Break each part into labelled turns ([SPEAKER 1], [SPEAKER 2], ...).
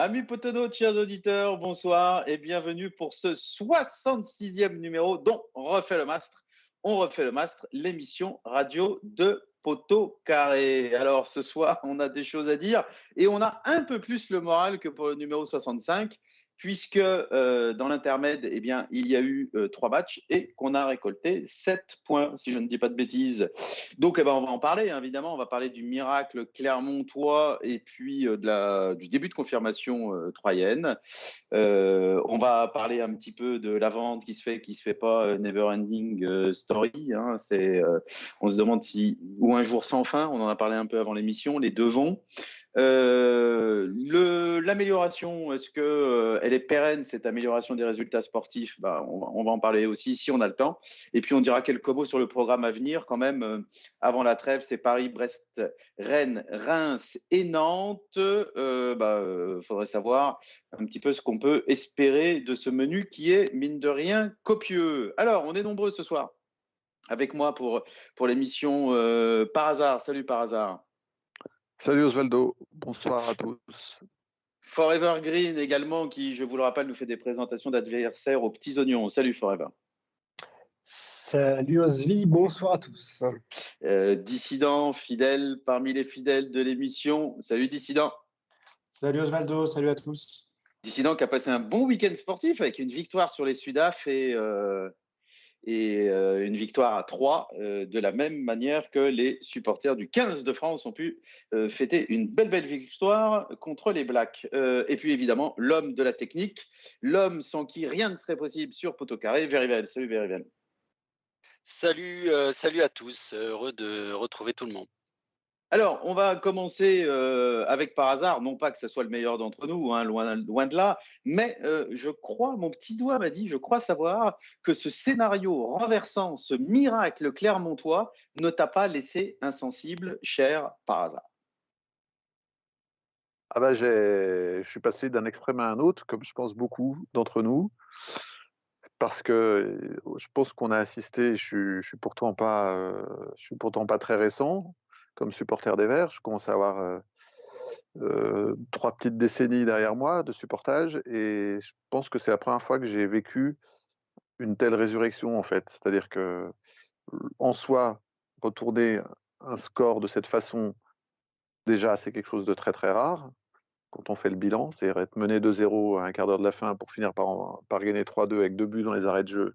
[SPEAKER 1] Amis Potono, chers auditeurs, bonsoir et bienvenue pour ce 66e numéro dont on refait le mastre. On refait le mastre, l'émission radio de Poto Carré. Alors ce soir, on a des choses à dire et on a un peu plus le moral que pour le numéro 65 puisque euh, dans l'intermède, eh bien, il y a eu euh, trois matchs et qu'on a récolté sept points, si je ne dis pas de bêtises. Donc, eh ben, on va en parler, hein, évidemment. On va parler du miracle clermontois et puis euh, de la, du début de confirmation troyenne. on va parler un petit peu de la vente qui se fait, qui se fait pas, Never Ending Story. Hein. c'est, on se demande si, ou un jour sans fin, on en a parlé un peu avant l'émission, les deux vont. Euh, L'amélioration, est-ce que euh, elle est pérenne cette amélioration des résultats sportifs? Bah, on, va en parler aussi si on a le temps. Et puis on dira quelques mots sur le programme à venir quand même. Euh, avant la trêve, c'est Paris, Brest, Rennes, Reims et Nantes. Euh, bah, faudrait savoir un petit peu ce qu'on peut espérer de ce menu qui est mine de rien copieux. Alors on est nombreux ce soir avec moi pour l'émission par hasard. Salut par hasard.
[SPEAKER 2] Salut Osvaldo, bonsoir à tous.
[SPEAKER 1] Forever Green également, qui, je vous le rappelle, nous fait des présentations d'adversaires aux petits oignons. Salut Forever.
[SPEAKER 3] Salut Osvi, bonsoir à tous.
[SPEAKER 1] Euh, dissident, fidèle parmi les fidèles de l'émission. Salut Dissident.
[SPEAKER 4] Salut Osvaldo, salut à tous.
[SPEAKER 1] Dissident qui a passé un bon week-end sportif avec une victoire sur les Sudaf et euh, et euh, une victoire à 3 euh, de la même manière que les supporters du 15 de France ont pu euh, fêter une belle belle victoire contre les Blacks. et puis évidemment l'homme de la technique, l'homme sans qui rien ne serait possible sur Poteau Carré, Verivel. Salut Verivel.
[SPEAKER 5] Salut, salut à tous, heureux de retrouver tout le monde.
[SPEAKER 1] Alors, on va commencer euh, avec par hasard, non pas que ce soit le meilleur d'entre nous, hein, loin, de là, mais euh, je crois, mon petit doigt m'a dit, je crois savoir que ce scénario renversant, ce miracle clermontois, ne t'a pas laissé insensible, cher par hasard.
[SPEAKER 2] Ah bah je suis passé d'un extrême à un autre, comme je pense beaucoup d'entre nous, parce que je pense qu'on a assisté. Je, je suis pourtant pas, euh, je suis pourtant pas très récent, comme supporter des Verts. Je commence à avoir euh, euh, trois petites décennies derrière moi de supportage et je pense que c'est la première fois que j'ai vécu une telle résurrection en fait. C'est-à-dire que en soi, retourner un score de cette façon, déjà c'est quelque chose de très très rare quand on fait le bilan, c'est-à-dire être mené 2-0 à un quart d'heure de la fin pour finir par, par gagner 3-2 avec deux buts dans les arrêts de jeu.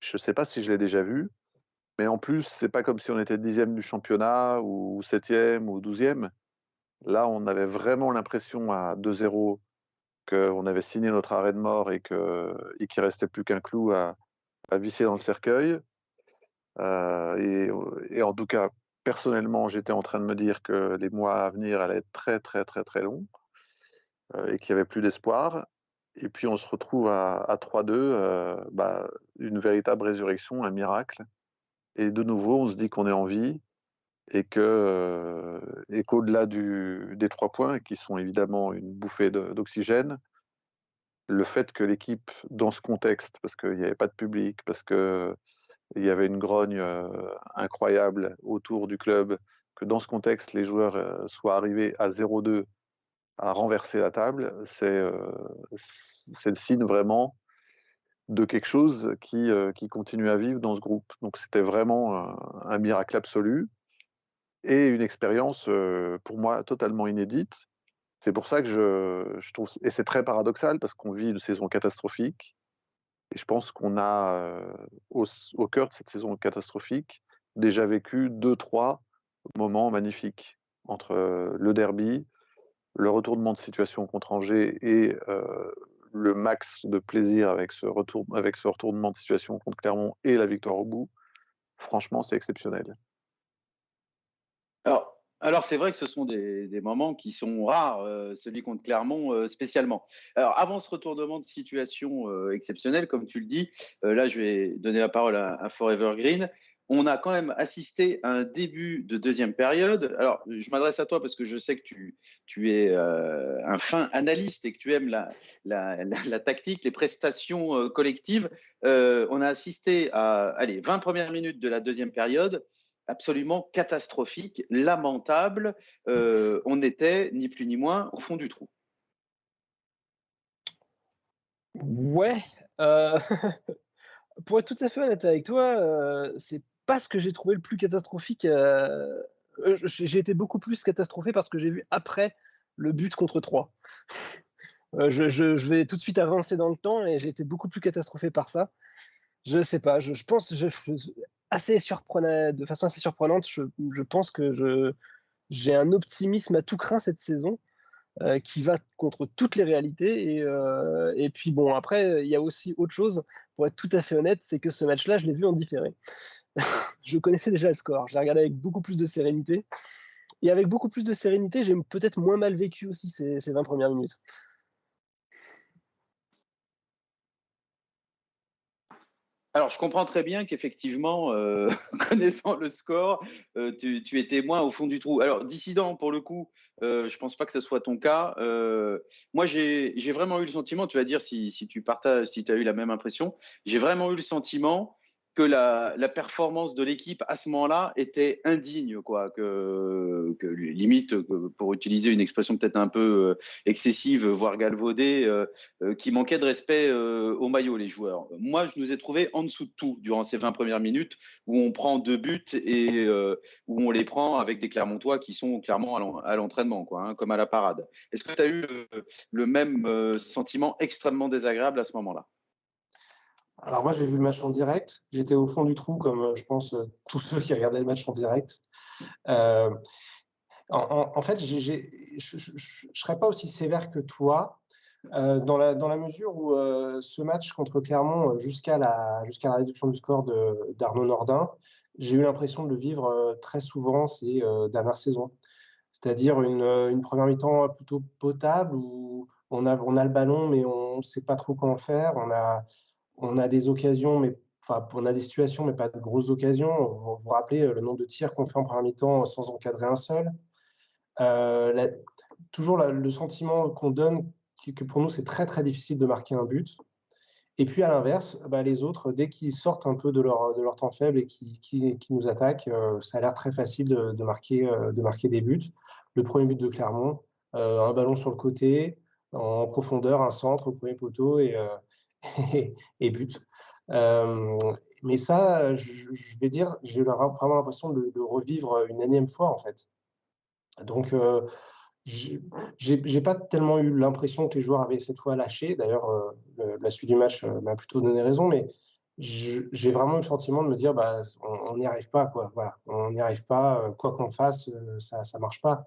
[SPEAKER 2] Je ne sais pas si je l'ai déjà vu. Mais en plus, c'est pas comme si on était dixième du championnat ou septième ou douzième. Là, on avait vraiment l'impression à 2-0 qu'on avait signé notre arrêt de mort et que et qu'il restait plus qu'un clou à, visser dans le cercueil. Euh, et, et, en tout cas, personnellement, j'étais en train de me dire que les mois à venir allaient être très très très très longs euh, et qu'il n'y avait plus d'espoir. Et puis on se retrouve à, à 3-2, euh, bah, une véritable résurrection, un miracle. Et de nouveau, on se dit qu'on est en vie et euh, qu'au-delà des trois points, qui sont évidemment une bouffée d'oxygène, le fait que l'équipe, dans ce contexte, parce qu'il n'y avait pas de public, parce qu'il y avait une grogne euh, incroyable autour du club, que dans ce contexte, les joueurs euh, soient arrivés à 0-2 à renverser la table, c'est le signe vraiment de quelque chose qui, euh, qui continue à vivre dans ce groupe. Donc c'était vraiment un, miracle absolu et une expérience euh, pour moi totalement inédite. C'est pour ça que je, je trouve, et c'est très paradoxal parce qu'on vit une saison catastrophique et je pense qu'on a euh, au, au, cœur de cette saison catastrophique déjà vécu deux, trois moments magnifiques entre le derby, le retournement de situation contre Angers et le max de plaisir avec ce, retour, avec ce retournement de situation contre Clermont et la victoire au bout, franchement, c'est exceptionnel.
[SPEAKER 1] Alors, alors c'est vrai que ce sont des, moments qui sont rares, euh, celui contre Clermont euh, spécialement. Alors avant ce retournement de situation euh, exceptionnel, comme tu le dis, là je vais donner la parole à Forever Green on a quand même assisté à un début de deuxième période. Alors, je m'adresse à toi parce que je sais que tu, tu es euh, un fin analyste et que tu aimes la, la, la, tactique, les prestations euh, collectives. Euh, on a assisté à allez, 20 premières minutes de la deuxième période absolument catastrophique, lamentable. on était, ni plus ni moins, au fond du trou.
[SPEAKER 3] Ouais. pour être tout à fait honnête avec toi, c'est pas ce que j'ai trouvé le plus catastrophique. j'ai été beaucoup plus catastrophé parce que j'ai vu après le but contre 3. Je, vais tout de suite avancer dans le temps et j'ai été beaucoup plus catastrophé par ça. Je sais pas, je, pense, assez surprenant, de façon assez surprenante, je, pense que j'ai un optimisme à tout craint cette saison. Euh, qui va contre toutes les réalités. Et, euh, et puis bon, après, il y a aussi autre chose, pour être tout à fait honnête, c'est que ce match-là, je l'ai vu en différé. je connaissais déjà le score, je l'ai regardé avec beaucoup plus de sérénité. Et avec beaucoup plus de sérénité, j'ai peut-être moins mal vécu aussi ces, ces 20 premières minutes.
[SPEAKER 1] Alors, je comprends très bien qu'effectivement, euh, connaissant le score, euh, tu, es témoin au fond du trou. Alors, dissident, pour le coup, euh, je pense pas que ce soit ton cas. Moi, j'ai vraiment eu le sentiment, tu vas dire si tu partages, si tu as eu la même impression, j'ai vraiment eu le sentiment que la, performance de l'équipe à ce moment-là était indigne, quoi, que, que limite, pour utiliser une expression peut-être un peu euh, excessive, voire galvaudée, euh, euh, qui manquait de respect au maillot, les joueurs. Moi, je nous ai trouvés en dessous de tout durant ces 20 premières minutes où on prend deux buts et où on les prend avec des Clermontois qui sont clairement à l'entraînement, quoi, hein, comme à la parade. Est-ce que tu as eu le même sentiment extrêmement désagréable à ce moment-là?
[SPEAKER 4] Alors moi, j'ai vu le match en direct. J'étais au fond du trou, comme euh, je pense euh, tous ceux qui regardaient le match en direct. Euh, en, fait, je ne serais pas aussi sévère que toi, dans, la, mesure où ce match contre Clermont, jusqu'à la, jusqu'à la réduction du score d'Arnaud Nordin, j'ai eu l'impression de le vivre très souvent ces dernières saisons. C'est-à-dire une, une première mi-temps plutôt potable où on a, on a le ballon, mais on ne sait pas trop comment faire. On a, on a des occasions, mais enfin, on a des situations, mais pas de grosses occasions. Vous vous rappelez euh, le nombre de tirs qu'on fait en première mi-temps sans encadrer un seul. Euh, toujours le sentiment qu'on donne que pour nous, c'est très très difficile de marquer un but. Et puis à l'inverse, bah, les autres, dès qu'ils sortent un peu de leur, de leur temps faible et qui, qui, nous attaquent, euh, ça a l'air très facile de, marquer, de marquer des buts. Le premier but de Clermont, un ballon sur le côté, en profondeur, un centre au premier poteau et, et, but. Euh, mais ça, je, vais dire, j'ai vraiment l'impression de, revivre une énième fois, en fait. Donc, euh, j'ai pas tellement eu l'impression que les joueurs avaient cette fois lâché. D'ailleurs, euh, la suite du match m'a plutôt donné raison, mais j'ai vraiment eu le sentiment de me dire, bah, on n'y arrive pas, quoi. Voilà, on n'y arrive pas, quoi qu'on fasse, ça ne marche pas.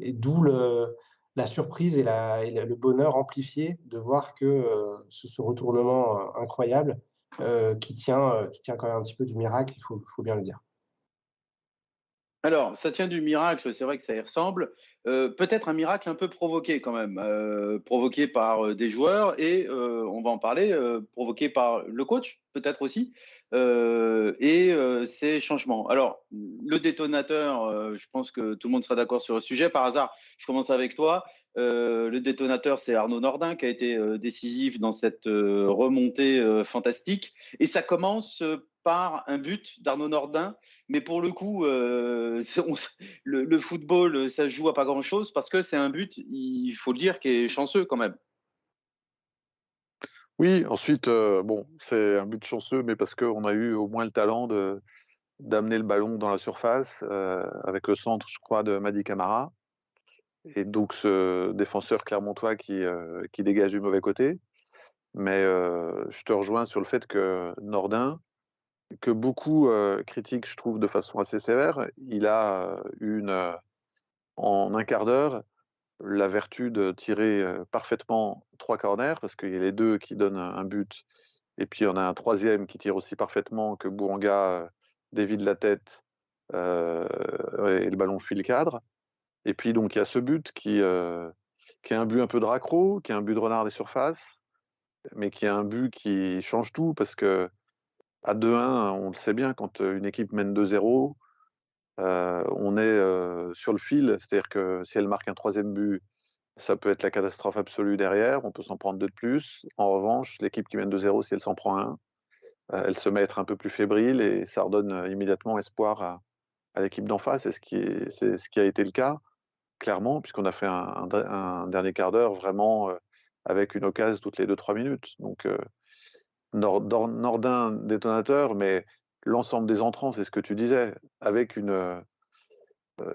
[SPEAKER 4] Et d'où le, la surprise et, le bonheur amplifié de voir que euh, ce, retournement euh, incroyable euh, qui, tient, qui tient quand même un petit peu du miracle, il faut bien le dire.
[SPEAKER 1] Alors, ça tient du miracle, c'est vrai que ça y ressemble. Peut-être un miracle un peu provoqué quand même, provoqué par des joueurs et, on va en parler, provoqué par le coach peut-être aussi, et ces changements. Alors, le détonateur, je pense que tout le monde sera d'accord sur le sujet. Par hasard, je commence avec toi. le détonateur, c'est Arnaud Nordin qui a été décisif dans cette remontée fantastique. Et ça commence par un but d'Arnaud Nordin. Mais pour le coup, euh, le, football, ça se joue à pas grand-chose parce que c'est un but, il faut le dire, qui est chanceux quand même.
[SPEAKER 2] Oui, ensuite, euh, bon, c'est un but chanceux, mais parce qu'on a eu au moins le talent d'amener le ballon dans la surface euh, avec le centre, je crois, de Madi Camara. Et donc ce défenseur clermontois qui, qui dégage du mauvais côté. Mais je te rejoins sur le fait que Nordin, que beaucoup critiquent, je trouve, de façon assez sévère. Il a une, en un quart d'heure la vertu de tirer parfaitement trois corners, parce qu'il y a les deux qui donnent un but, et puis on a un troisième qui tire aussi parfaitement que Bouanga dévide la tête et le ballon fuit le cadre. Et puis donc il y a ce but qui, qui est un but un peu de raccro, qui est un but de renard des surfaces, mais qui est un but qui change tout parce que à 2-1, on le sait bien, quand une équipe mène 2-0, on est sur le fil. C'est-à-dire que si elle marque un troisième but, ça peut être la catastrophe absolue derrière. On peut s'en prendre deux de plus. En revanche, l'équipe qui mène 2-0, si elle s'en prend un, elle se met à être un peu plus fébrile et ça redonne immédiatement espoir à, l'équipe d'en face. C'est ce, qui a été le cas, clairement, puisqu'on a fait un, dernier quart d'heure vraiment avec une occasion toutes les 2-3 minutes. Donc, Nordin détonateur, mais l'ensemble des entrants, c'est ce que tu disais, avec une.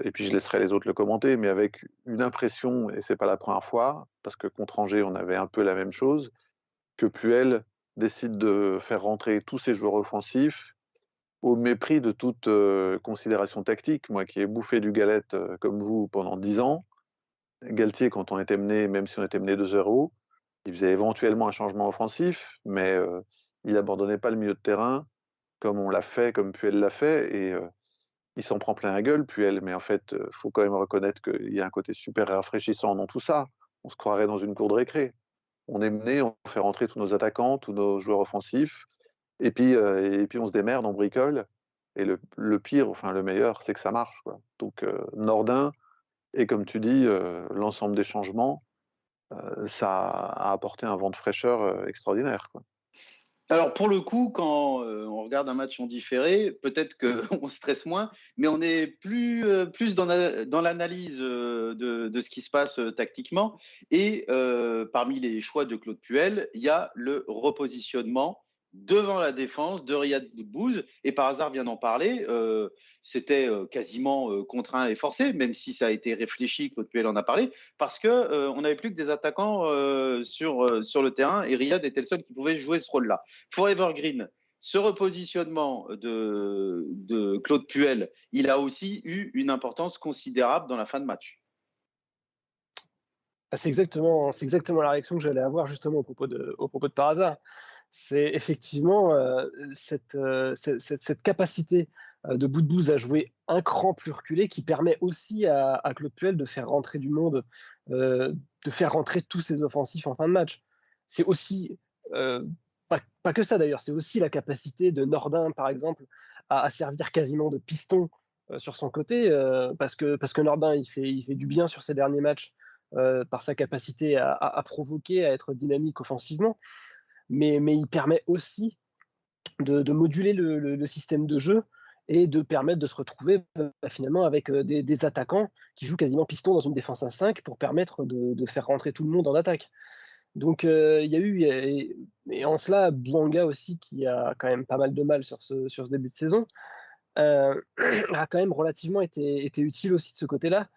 [SPEAKER 2] et puis je laisserai les autres le commenter, mais avec une impression, et c'est pas la première fois, parce que contre Angers, on avait un peu la même chose, que Puel décide de faire rentrer tous ses joueurs offensifs au mépris de toute considération tactique. Moi qui ai bouffé du galette comme vous pendant dix ans, Galtier, quand on était mené, même si on était mené 2-0, il faisait éventuellement un changement offensif, mais il abandonnait pas le milieu de terrain comme on l'a fait, comme Puel l'a fait, et il s'en prend plein la gueule, Puel. Mais en fait, il faut quand même reconnaître qu'il y a un côté super rafraîchissant dans tout ça. On se croirait dans une cour de récré. On est mené, on fait rentrer tous nos attaquants, tous nos joueurs offensifs, et puis, et puis on se démerde, on bricole. Et le, pire, enfin le meilleur, c'est que ça marche. Donc Nordin, et comme tu dis, l'ensemble des changements, ça a apporté un vent de fraîcheur extraordinaire.
[SPEAKER 1] Alors pour le coup, quand on regarde un match en différé, peut-être qu'on stresse moins, mais on est plus, dans, l'analyse de, ce qui se passe tactiquement. Et parmi les choix de Claude Puel, il y a le repositionnement devant la défense de Riyad Boudbouz. Et par hasard, vient d'en parler, euh, c'était euh, quasiment euh, contraint et forcé, même si ça a été réfléchi, Claude Puel en a parlé, parce que on n'avait plus que des attaquants sur, sur le terrain et Riyad était le seul qui pouvait jouer ce rôle-là. Forever Green, ce repositionnement de, de Claude Puel, il a aussi eu une importance considérable dans la fin de match.
[SPEAKER 3] Ah, c'est exactement, exactement la réaction que j'allais avoir justement au propos de, au propos de par hasard c'est effectivement euh, euh, cette, cette, capacité euh, de bout de à jouer un cran plus reculé qui permet aussi à, à de faire rentrer du monde, de faire rentrer tous ses offensifs en fin de match. C'est aussi, pas, que ça d'ailleurs, c'est aussi la capacité de Nordin, par exemple, à, servir quasiment de piston sur son côté, parce, que, parce que Nordin, il fait, il fait du bien sur ses derniers matchs par sa capacité à, à, provoquer, à être dynamique offensivement mais, il permet aussi de, moduler le, système de jeu et de permettre de se retrouver bah, finalement avec euh, des, attaquants qui jouent quasiment piston dans une défense à 5 pour permettre de, faire rentrer tout le monde en attaque. Donc euh, il y a eu, et, en cela, Bouanga aussi, qui a quand même pas mal de mal sur ce, début de saison, euh, a quand même relativement été, utile aussi de ce côté-là.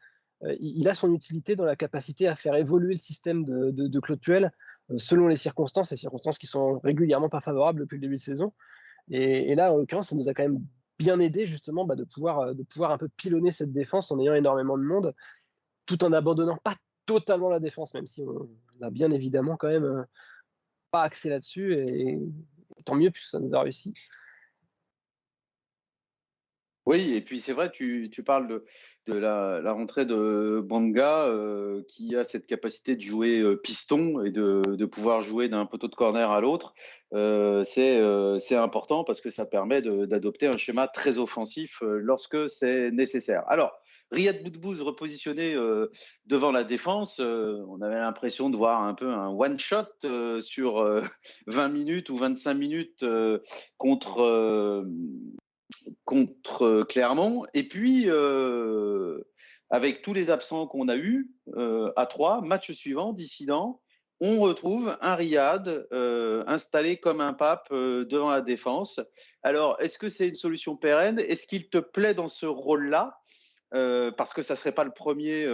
[SPEAKER 3] il a son utilité dans la capacité à faire évoluer le système de, de, de Claude euh, selon les circonstances, les circonstances qui sont régulièrement pas favorables depuis le début de saison. Et, là, en l'occurrence, ça nous a quand même bien aidé justement bah, de, pouvoir, euh, de pouvoir un peu pilonner cette défense en ayant énormément de monde, tout en abandonnant pas totalement la défense, même si on a bien évidemment quand même euh, pas axé là-dessus. Et, tant mieux puisque ça nous a réussi.
[SPEAKER 1] Oui, et puis c'est vrai, tu, tu parles de, de la, la, rentrée de Banga euh, qui a cette capacité de jouer euh, piston et de, de pouvoir jouer d'un poteau de corner à l'autre. Euh, c'est important parce que ça permet d'adopter un schéma très offensif lorsque c'est nécessaire. Alors, Riyad Boudbouz repositionné devant la défense, on avait l'impression de voir un peu un one-shot sur 20 minutes ou 25 minutes contre contre euh, Clermont. Et puis, euh, avec tous les absents qu'on a eus euh, à trois, match suivant, dissident, on retrouve un Riyad installé comme un pape devant la défense. Alors, est-ce que c'est une solution pérenne? Est-ce qu'il te plaît dans ce rôle-là? Parce que ça serait pas le premier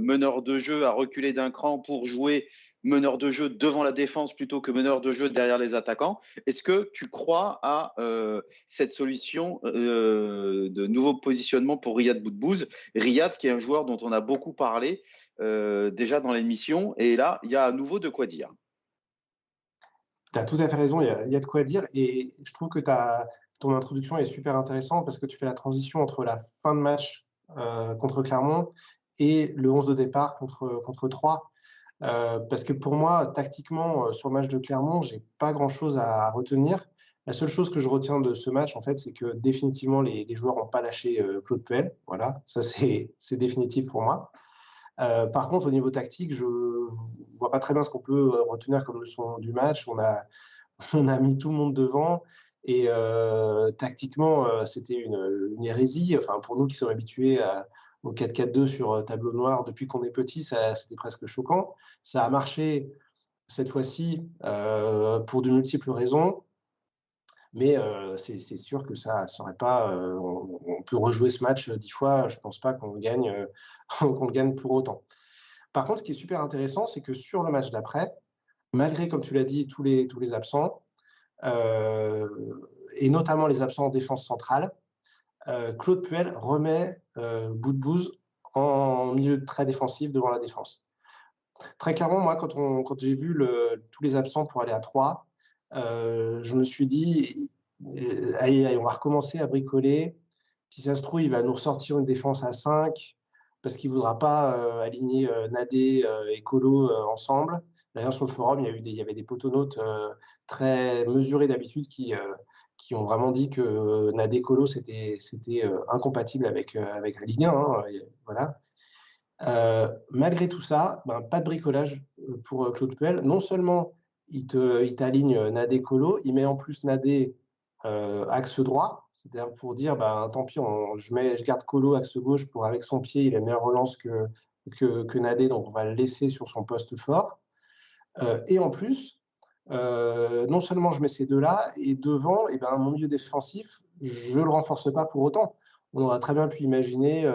[SPEAKER 1] meneur de jeu à reculer d'un cran pour jouer meneur de jeu devant la défense plutôt que meneur de jeu derrière les attaquants. Est-ce que tu crois à euh, cette solution euh, de nouveau positionnement pour Riyad Boudbouz? Riyad qui est un joueur dont on a beaucoup parlé euh, déjà dans l'émission et là, il y a à nouveau de quoi dire.
[SPEAKER 4] Tu as tout à fait raison, il y, a, de quoi dire et je trouve que ton introduction est super intéressante parce que tu fais la transition entre la fin de match contre Clermont et le 11 de départ contre, contre 3. Euh, parce que pour moi, tactiquement, euh, sur le match de Clermont, j'ai pas grand-chose à retenir. La seule chose que je retiens de ce match, en fait, c'est que définitivement, les, joueurs n'ont pas lâché euh, Claude Puel. Voilà, ça c'est définitif pour moi. par contre, au niveau tactique, je vois pas très bien ce qu'on peut retenir comme leçon du match. On a, on a mis tout le monde devant. Et tactiquement, c'était une, une, hérésie. Enfin, pour nous qui sommes habitués à, au 4-4-2 sur euh, tableau noir depuis qu'on est petit, c'était presque choquant. Ça a marché cette fois-ci pour de multiples raisons. Mais c'est sûr que ça serait pas. On, peut rejouer ce match dix fois. Je pense pas qu'on gagne, qu'on gagne pour autant. Par contre, ce qui est super intéressant, c'est que sur le match d'après, malgré, comme tu l'as dit, tous les, tous les absents, et notamment les absents en défense centrale, Claude Puel remet bout de bouse en milieu très défensif devant la défense. Très clairement, moi, quand, j'ai vu tous les absents pour aller à 3, euh, je me suis dit, euh, on va recommencer à bricoler. Si ça se trouve, il va nous ressortir une défense à 5 parce qu'il ne voudra pas euh, aligner Nadé et Colo ensemble. D'ailleurs, sur le forum, il y, a des, il y avait des potonautes très mesurés d'habitude qui, qui ont vraiment dit que Nadé Colo, c'était incompatible avec, avec la Ligue 1. Hein, voilà. Euh, malgré tout ça, ben, pas de bricolage euh, pour euh, Claude Puel. Non seulement il t'aligne il Nadé Colo, il met en plus Nadé axe droit, c'est-à-dire pour dire ben, tant pis, je, mets, je garde Colo axe gauche pour avec son pied, il a meilleure relance que, que, que, Nadé, donc on va le laisser sur son poste fort. et en plus, non seulement je mets ces deux-là, et devant, et eh ben, mon milieu défensif, je ne le renforce pas pour autant. On aurait très bien pu imaginer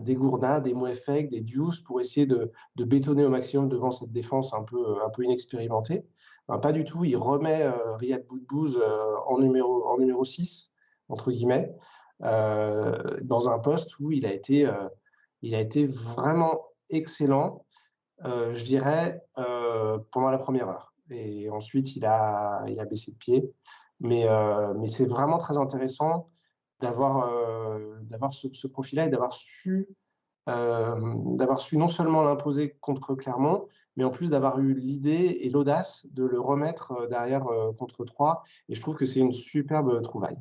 [SPEAKER 4] des Gourdin, des Mouefek, des Deuce pour essayer de, bétonner au maximum devant cette défense un peu, un peu inexpérimentée. Ben, pas du tout, il remet euh, Riyad Boudbouz euh, en, numéro, en numéro 6, entre guillemets, euh, dans un poste où il a été, euh, il a été vraiment excellent, je dirais, pendant la première heure. Et ensuite, il a, il a baissé de pied. Mais, mais c'est vraiment très intéressant d'avoir euh, d'avoir ce, profil-là et d'avoir su euh, d'avoir su non seulement l'imposer contre Clermont, mais en plus d'avoir eu l'idée et l'audace de le remettre euh, derrière contre 3. Et je trouve que c'est une superbe trouvaille.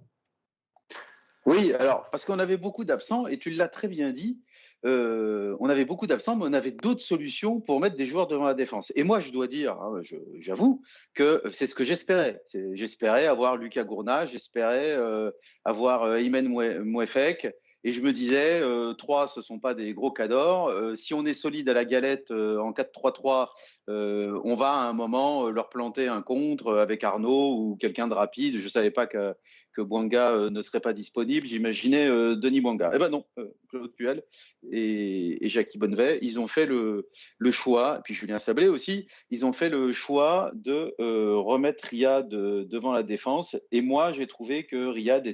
[SPEAKER 1] Oui, alors, parce qu'on avait beaucoup d'absents, et tu l'as très bien dit, euh, on avait beaucoup d'absents, mais on avait d'autres solutions pour mettre des joueurs devant la défense. Et moi, je dois dire, hein, j'avoue, que c'est ce que j'espérais. J'espérais avoir Lucas Gourna, j'espérais euh, avoir euh, Imen Mouefek, et je me disais, euh, trois, ce sont pas des gros cadors. Euh, si on est solide à la galette euh, en 4-3-3, euh, on va à un moment leur planter un contre avec Arnaud ou quelqu'un de rapide. Je savais pas que, que ne serait pas disponible. J'imaginais Denis Bouanga. Eh ben non, Claude Puel et, Jackie Bonnevet, ils ont fait le, choix, puis Julien Sablé aussi, ils ont fait le choix de remettre Riyad devant la défense. Et moi, j'ai trouvé que Riyad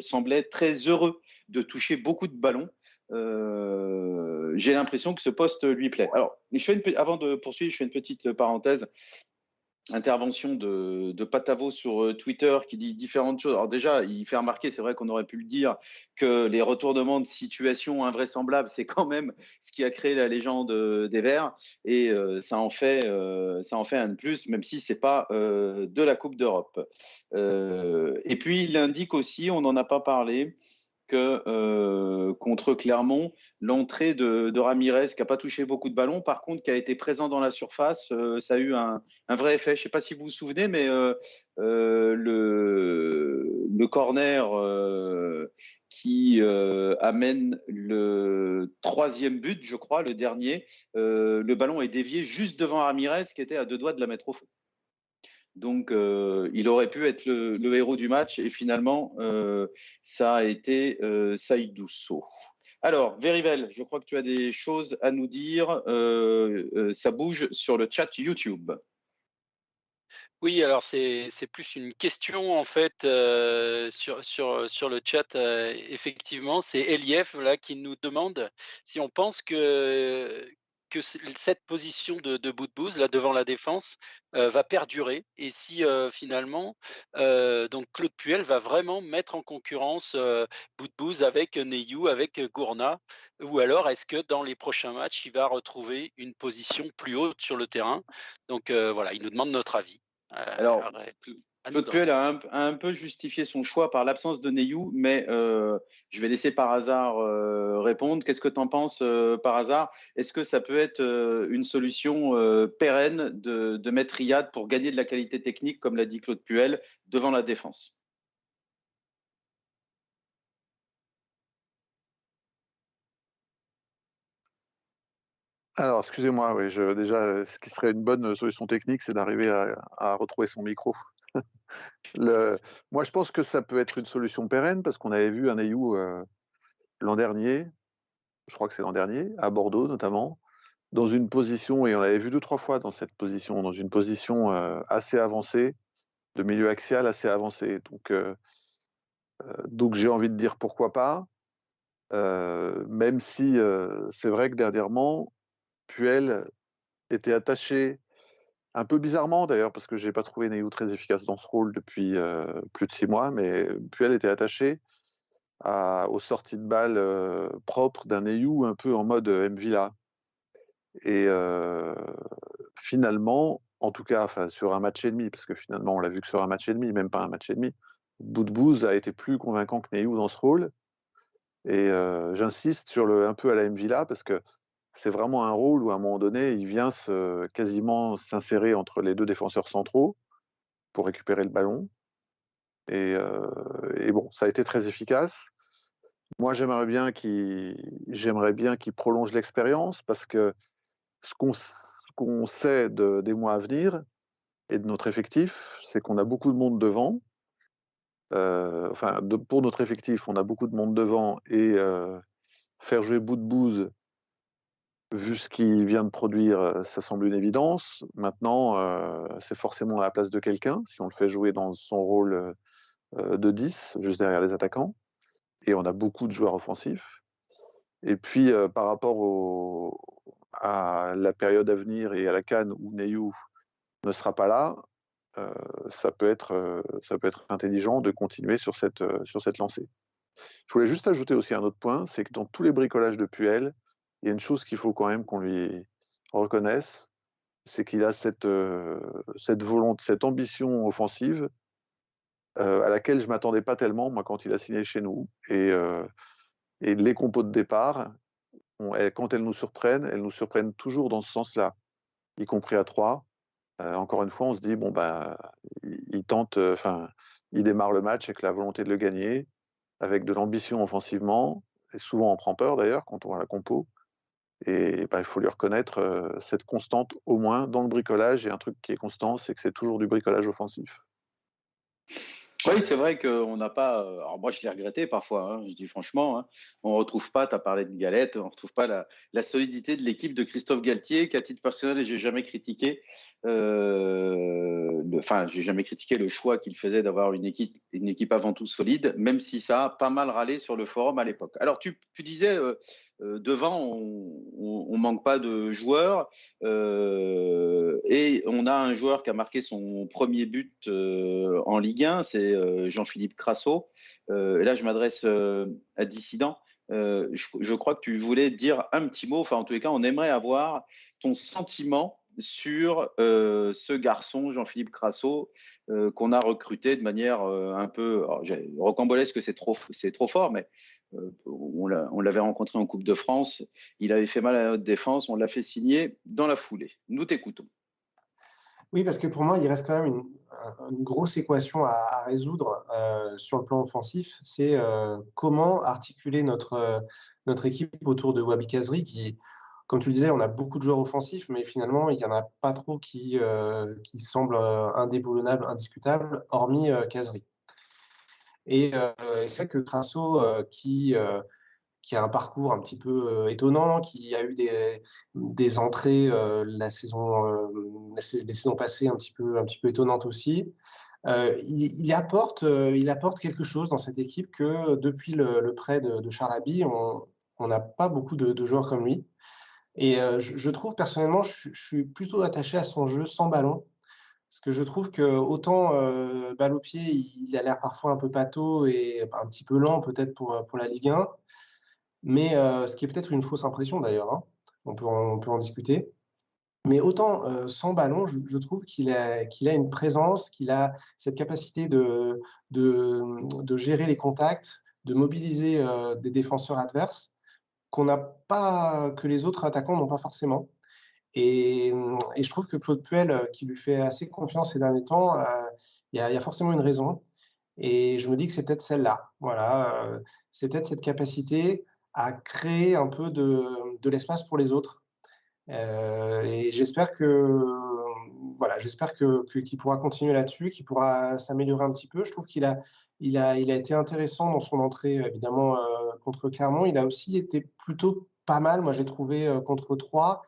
[SPEAKER 1] semblait très heureux de toucher beaucoup de ballons. Euh, j'ai l'impression que ce poste lui plaît. Alors, je fais avant de poursuivre, je fais une petite parenthèse. Intervention de, de Patavo sur euh, Twitter qui dit différentes choses. Alors déjà, il fait remarquer, c'est vrai qu'on aurait pu le dire, que les retournements de situation invraisemblables, c'est quand même ce qui a créé la légende euh, des Verts, et ça en fait, ça en fait un de plus, même si c'est pas de la Coupe d'Europe. et puis il indique aussi, on n'en a pas parlé, que euh, contre Clermont, l'entrée de, Ramirez, qui n'a pas touché beaucoup de ballons, par contre, qui a été présent dans la surface, euh, ça a eu un, vrai effet. Je ne sais pas si vous vous souvenez, mais euh, le, le, corner qui amène le troisième but, je crois, le dernier, le ballon est dévié juste devant Ramirez, qui était à deux doigts de la mettre au fond. Donc, euh, il aurait pu être le, héros du match et finalement, euh, ça a été euh, Saïd Dousso. Alors, Verivel, je crois que tu as des choses à nous dire. Euh, ça bouge sur le chat YouTube.
[SPEAKER 5] Oui, alors c'est plus une question en fait sur, le chat. Effectivement, c'est Elief là qui nous demande si on pense que, que cette position de, de bout de bouse là devant la défense euh, va perdurer et si euh, finalement euh, donc Claude Puel va vraiment mettre en concurrence bout de bouse avec Neyou, avec Gourna ou alors est-ce que dans les prochains matchs il va retrouver une position plus haute sur le terrain? Donc voilà il nous demande notre avis.
[SPEAKER 1] alors Claude Puel a un, a un, peu justifié son choix par l'absence de Neyou, mais euh, je vais laisser par hasard euh, répondre. Qu'est-ce que tu en penses euh, par hasard? Est-ce que ça peut être euh, une solution euh, pérenne de, de, mettre Riyad pour gagner de la qualité technique, comme l'a dit Claude Puel, devant la défense?
[SPEAKER 2] Alors, excusez-moi, oui, je, déjà, ce qui serait une bonne solution technique, c'est d'arriver à, retrouver son micro. Moi, je pense que ça peut être une solution pérenne parce qu'on avait vu un Ayou euh, l'an dernier, je crois que c'est l'an dernier, à Bordeaux notamment, dans une position, et on l'avait vu deux, trois fois dans cette position, dans une position euh, assez avancée, de milieu axial assez avancé. Donc, euh, donc j'ai envie de dire pourquoi pas, même si c'est vrai que dernièrement, Puel était attaché, un peu bizarrement d'ailleurs, parce que je n'ai pas trouvé Neyou très efficace dans ce rôle depuis plus de six mois, mais Puel était attaché à, aux sorties de balles propres d'un Neyou un peu en mode Mvila. Et finalement, en tout cas sur un match et demi, parce que finalement on l'a vu que sur un match et demi, même pas un match et demi, Boudbouz a été plus convaincant que Neyou dans ce rôle. Et j'insiste sur le un peu à la Mvila parce que c'est vraiment un rôle où à un moment donné, il vient quasiment s'insérer entre les deux défenseurs centraux pour récupérer le ballon. Et, bon, ça a été très efficace. Moi, j'aimerais bien qu'il, prolonge l'expérience parce que ce qu'on, sait des mois à venir et de notre effectif, c'est qu'on a beaucoup de monde devant. enfin, pour notre effectif, on a beaucoup de monde devant et faire jouer bout de bouse vu ce qu'il vient de produire, ça semble une évidence. Maintenant, c'est forcément à la place de quelqu'un, si on le fait jouer dans son rôle de 10, juste derrière les attaquants. Et on a beaucoup de joueurs offensifs. Et puis, par rapport à la période à venir et à la canne où Neyou ne sera pas là, ça, peut être, intelligent de continuer sur cette lancée. Je voulais juste ajouter aussi un autre point, c'est que dans tous les bricolages de Puel, il y a une chose qu'il faut quand même qu'on lui reconnaisse, c'est qu'il a cette, euh, cette volonté, cette ambition offensive euh, à laquelle je m'attendais pas tellement, moi, quand il a signé chez nous. Et, euh, les compos de départ, quand elles nous surprennent, elles nous surprennent toujours dans ce sens-là, y compris à 3. encore une fois, on se dit, bon, bah, il, tente, enfin, il démarre le match avec la volonté de le gagner, avec de l'ambition offensivement, souvent on prend peur d'ailleurs quand on voit la compo. Et bah, il faut lui reconnaître cette constante, au moins dans le bricolage. Et un truc qui est constant, c'est que c'est toujours du bricolage offensif.
[SPEAKER 1] Oui, c'est vrai qu'on n'a pas. Alors moi, je l'ai regretté parfois. Hein, je dis franchement, hein, on ne retrouve pas. Tu as parlé de Galette, on ne retrouve pas la, la solidité de l'équipe de Christophe Galtier, qu'à titre personnel, j'ai jamais critiqué. Euh, enfin, j'ai jamais critiqué le choix qu'il faisait d'avoir une équipe, une équipe avant tout solide, même si ça a pas mal râlé sur le forum à l'époque. Alors, tu, disais euh, devant, on, ne manque pas de joueurs euh, et on a un joueur qui a marqué son premier but euh, en Ligue 1, c'est Jean-Philippe Crasso. là, je m'adresse à Dissident. Je, crois que tu voulais dire un petit mot. Enfin, en tous les cas, on aimerait avoir ton sentiment sur ce garçon, Jean-Philippe Crasso, qu'on a recruté de manière un peu rocambolesque, c'est trop, c'est trop fort, mais euh, on l'avait rencontré en Coupe de France. Il avait fait mal à notre défense. On l'a fait signer dans la foulée. Nous t'écoutons.
[SPEAKER 4] Oui, parce que pour moi, il reste quand même une, grosse équation à, résoudre euh, sur le plan offensif. C'est euh, comment articuler notre, notre équipe autour de Wabi Kazri, qui, comme tu le disais, on a beaucoup de joueurs offensifs, mais finalement, il n'y en a pas trop qui, qui semblent indéboulonnables, indiscutables, hormis Kazri. Et c'est que Crasso, qui, qui a un parcours un petit peu étonnant, qui a eu des, des entrées la saison, les saisons passées un petit peu, un petit peu étonnantes aussi, il, apporte, il apporte quelque chose dans cette équipe que depuis le, prêt de, de Charabi, on n'a pas beaucoup de, joueurs comme lui. Et je, trouve personnellement, je, suis plutôt attaché à son jeu sans ballon. Parce que je trouve que autant euh, balle au pied, il a l'air parfois un peu pâteau et un petit peu lent peut-être pour, pour la Ligue 1. Mais euh, ce qui est peut-être une fausse impression d'ailleurs, hein. on, peut en, on peut en discuter. Mais autant euh, sans ballon, je, trouve qu'il a, qu'il a une présence, qu'il a cette capacité de, de, de, gérer les contacts, de mobiliser des défenseurs adverses qu'on n'a pas, que les autres attaquants n'ont pas forcément. Et, je trouve que Claude Puel, euh, qui lui fait assez confiance ces derniers temps, euh, il y, a forcément une raison. Et je me dis que c'est peut-être celle-là. Voilà, euh, c'est peut-être cette capacité à créer un peu de, l'espace pour les autres. et j'espère que voilà, j'espère que, qu'il pourra continuer là-dessus, qu'il pourra s'améliorer un petit peu. Je trouve qu'il a, il a, il a été intéressant dans son entrée, évidemment, contre Clermont. Il a aussi été plutôt pas mal, moi j'ai trouvé contre 3.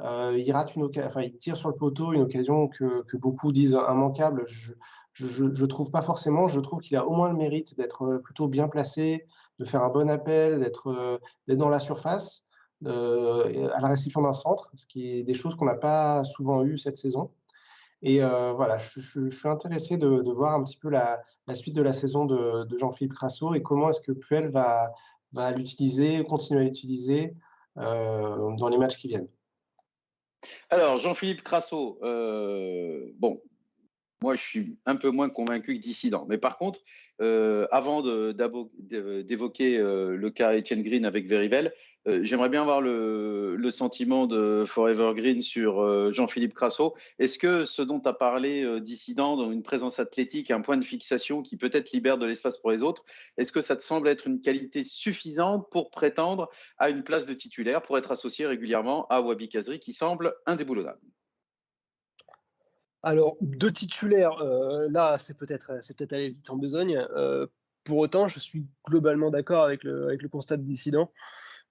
[SPEAKER 4] il rate une enfin, il tire sur le poteau une occasion que, que beaucoup disent immanquable. Je, je, trouve pas forcément. Je trouve qu'il a au moins le mérite d'être plutôt bien placé, de faire un bon appel, d'être dans la surface, à la réception d'un centre, ce qui est des choses qu'on n'a pas souvent eues cette saison. Et voilà, je, suis intéressé de, voir un petit peu la, suite de la saison de, Jean-Philippe Crasso et comment est-ce que Puel va, va l'utiliser, continuer à l'utiliser dans les matchs qui viennent.
[SPEAKER 1] Alors, Jean-Philippe Crasso, bon, moi, je suis un peu moins convaincu que Dissident. Mais par contre, euh, avant d'évoquer euh, le cas Etienne Green avec Verivel, euh, j'aimerais bien avoir le, sentiment de Forever Green sur Jean-Philippe Crasso. Est-ce que ce dont as parlé, Dissident, dans une présence athlétique, un point de fixation qui peut-être libère de l'espace pour les autres, est-ce que ça te semble être une qualité suffisante pour prétendre à une place de titulaire, pour être associé régulièrement à Wabi Kazri, qui semble indéboulonnable?
[SPEAKER 3] Alors, deux titulaires, euh, là, c'est peut-être aller vite en besogne. Euh, pour autant, je suis globalement d'accord avec le, avec le constat de dissident.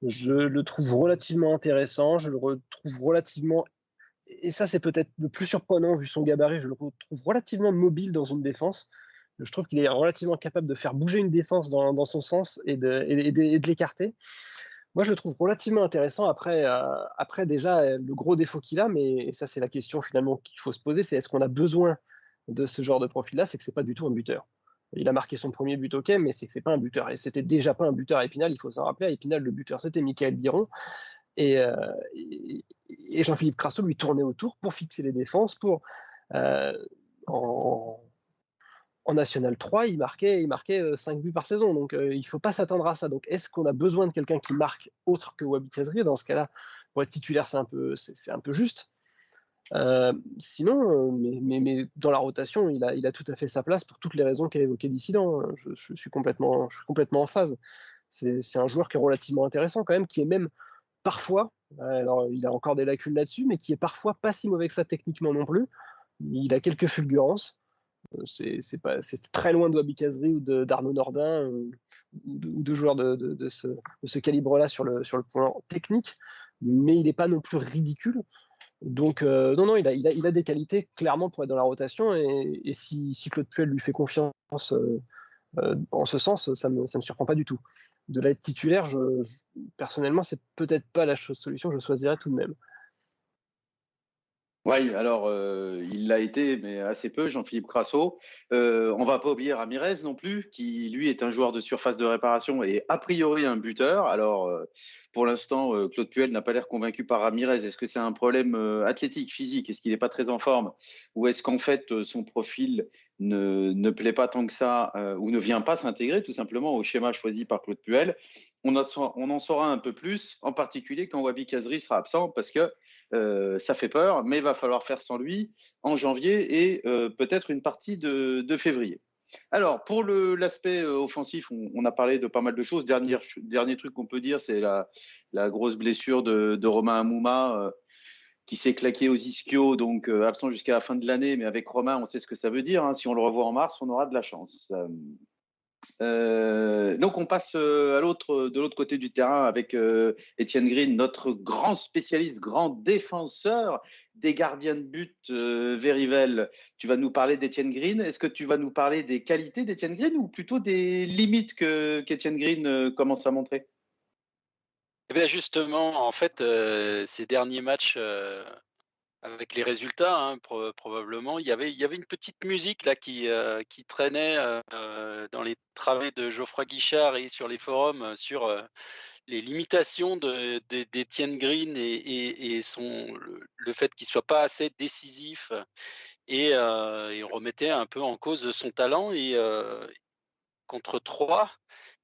[SPEAKER 3] Je le trouve relativement intéressant, je le retrouve relativement, et ça c'est peut-être le plus surprenant vu son gabarit, je le retrouve relativement mobile dans une défense. Je trouve qu'il est relativement capable de faire bouger une défense dans, son sens et de, l'écarter moi, je le trouve relativement intéressant. Après, euh, déjà, euh, le gros défaut qu'il a, mais ça, c'est la question finalement qu'il faut se poser, c'est est-ce qu'on a besoin de ce genre de profil-là? C'est que c'est pas du tout un buteur. Il a marqué son premier but, ok, mais c'est que c'est pas un buteur. Et c'était déjà pas un buteur à Épinal, il faut s'en rappeler. À Épinal, le buteur, c'était Michael Biron. Et, euh, Jean-Philippe Crasso lui tournait autour pour fixer les défenses, pour en, en National 3, il marquait, il marquait 5 euh, buts par saison. Donc, euh, il ne faut pas s'attendre à ça. Donc, est-ce qu'on a besoin de quelqu'un qui marque autre que Wabi Kazri Dans ce cas-là, pour être titulaire, c'est un peu, c'est, un peu juste. Euh, sinon, mais, mais, dans la rotation, il a, tout à fait sa place pour toutes les raisons qu'a évoquées Dissident. Je, je, suis complètement, je suis complètement en phase. C'est, un joueur qui est relativement intéressant quand même, qui est même parfois, alors il a encore des lacunes là-dessus, mais qui est parfois pas si mauvais que ça techniquement non plus. Il a quelques fulgurances. C'est très loin de Wabi ou d'Arnaud Nordin ou, de, joueurs de, ce, calibre-là sur le, sur le plan technique, mais il n'est pas non plus ridicule. Donc, euh, non, non, il a, il, a, des qualités clairement pour être dans la rotation. Et, si, Claude Puel lui fait confiance euh, euh, en ce sens, ça ne me, surprend pas du tout. De l'être titulaire, je, personnellement, c'est peut-être pas la solution que je choisirais tout de même.
[SPEAKER 1] Oui, alors euh, il l'a été, mais assez peu, Jean-Philippe Crasso. Euh, on va pas oublier Ramirez non plus, qui lui est un joueur de surface de réparation et a priori un buteur. Alors euh, pour l'instant, euh, Claude Puel n'a pas l'air convaincu par Ramirez. Est-ce que c'est un problème athlétique, physique? Est-ce qu'il n'est pas très en forme? Ou est-ce qu'en fait son profil ne, ne, plaît pas tant que ça ou ne vient pas s'intégrer tout simplement au schéma choisi par Claude Puel on, en saura un peu plus, en particulier quand Wabi Kazri sera absent, parce que euh, ça fait peur, mais il va falloir faire sans lui en janvier et euh, peut-être une partie de, février. Alors, pour l'aspect euh, offensif, on, a parlé de pas mal de choses. Dernier, dernier truc qu'on peut dire, c'est la, grosse blessure de, Romain Amouma qui s'est claqué aux ischios, donc absent jusqu'à la fin de l'année, mais avec Romain, on sait ce que ça veut dire. Hein. Si on le revoit en mars, on aura de la chance. Euh, donc on passe euh, de l'autre côté du terrain avec euh, Étienne Green, notre grand spécialiste, grand défenseur des gardiens de but. Verivel, tu vas nous parler d'Étienne Green. Est-ce que tu vas nous parler des qualités d'Étienne Green ou plutôt des limites que qu'Étienne Green commence à montrer?
[SPEAKER 5] Eh bien justement, en fait, ces derniers matchs avec les résultats, hein, probablement. Il y, avait, une petite musique là qui, euh, traînait euh, dans les travées de Geoffroy Guichard et sur les forums euh, sur les limitations d'Étienne Green et, le, fait qu'il ne soit pas assez décisif. Et, on remettait un peu en cause son talent. Et contre trois,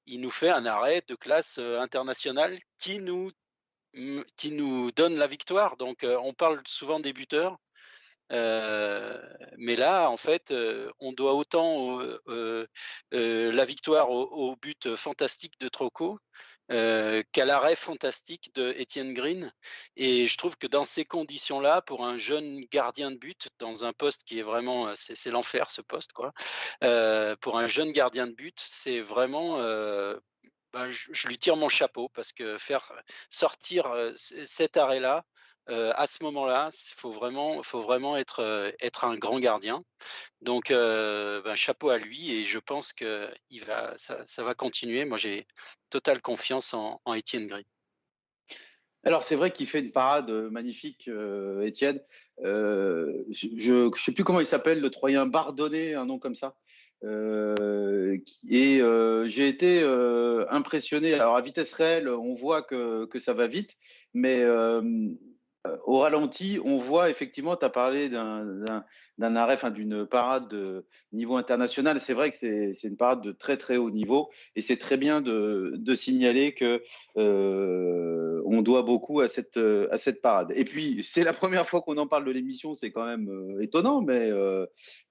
[SPEAKER 5] il nous fait un arrêt de classe internationale qui nous qui nous donne la victoire. Donc, on parle souvent des buteurs. mais là, en fait, on doit autant la victoire au, but fantastique de Troco qu'à l'arrêt fantastique de Étienne Green. Et je trouve que dans ces conditions-là, pour un jeune gardien de but, dans un poste qui est vraiment, c'est l'enfer ce poste, quoi. pour un jeune gardien de but, c'est vraiment, ben, je, lui tire mon chapeau parce que faire sortir cet arrêt-là, à ce moment-là, il faut vraiment, faut vraiment être, être un grand gardien. Donc, ben, chapeau à lui et je pense que ça, va continuer. Moi, j'ai totale confiance en, en Étienne Gris.
[SPEAKER 1] Alors, c'est vrai qu'il fait une parade magnifique, Étienne. je ne sais plus comment il s'appelle, le Troyen Bardonnet, un nom comme ça. et j'ai été impressionné. Alors, à vitesse réelle, on voit que, que ça va vite, mais euh, au ralenti, on voit effectivement, tu as parlé d'un arrêt, d'une parade de niveau international. C'est vrai que c'est une parade de très très haut niveau et c'est très bien de, signaler que euh, on doit beaucoup à cette, à cette parade. Et puis, c'est la première fois qu'on en parle de l'émission, c'est quand même euh, étonnant, mais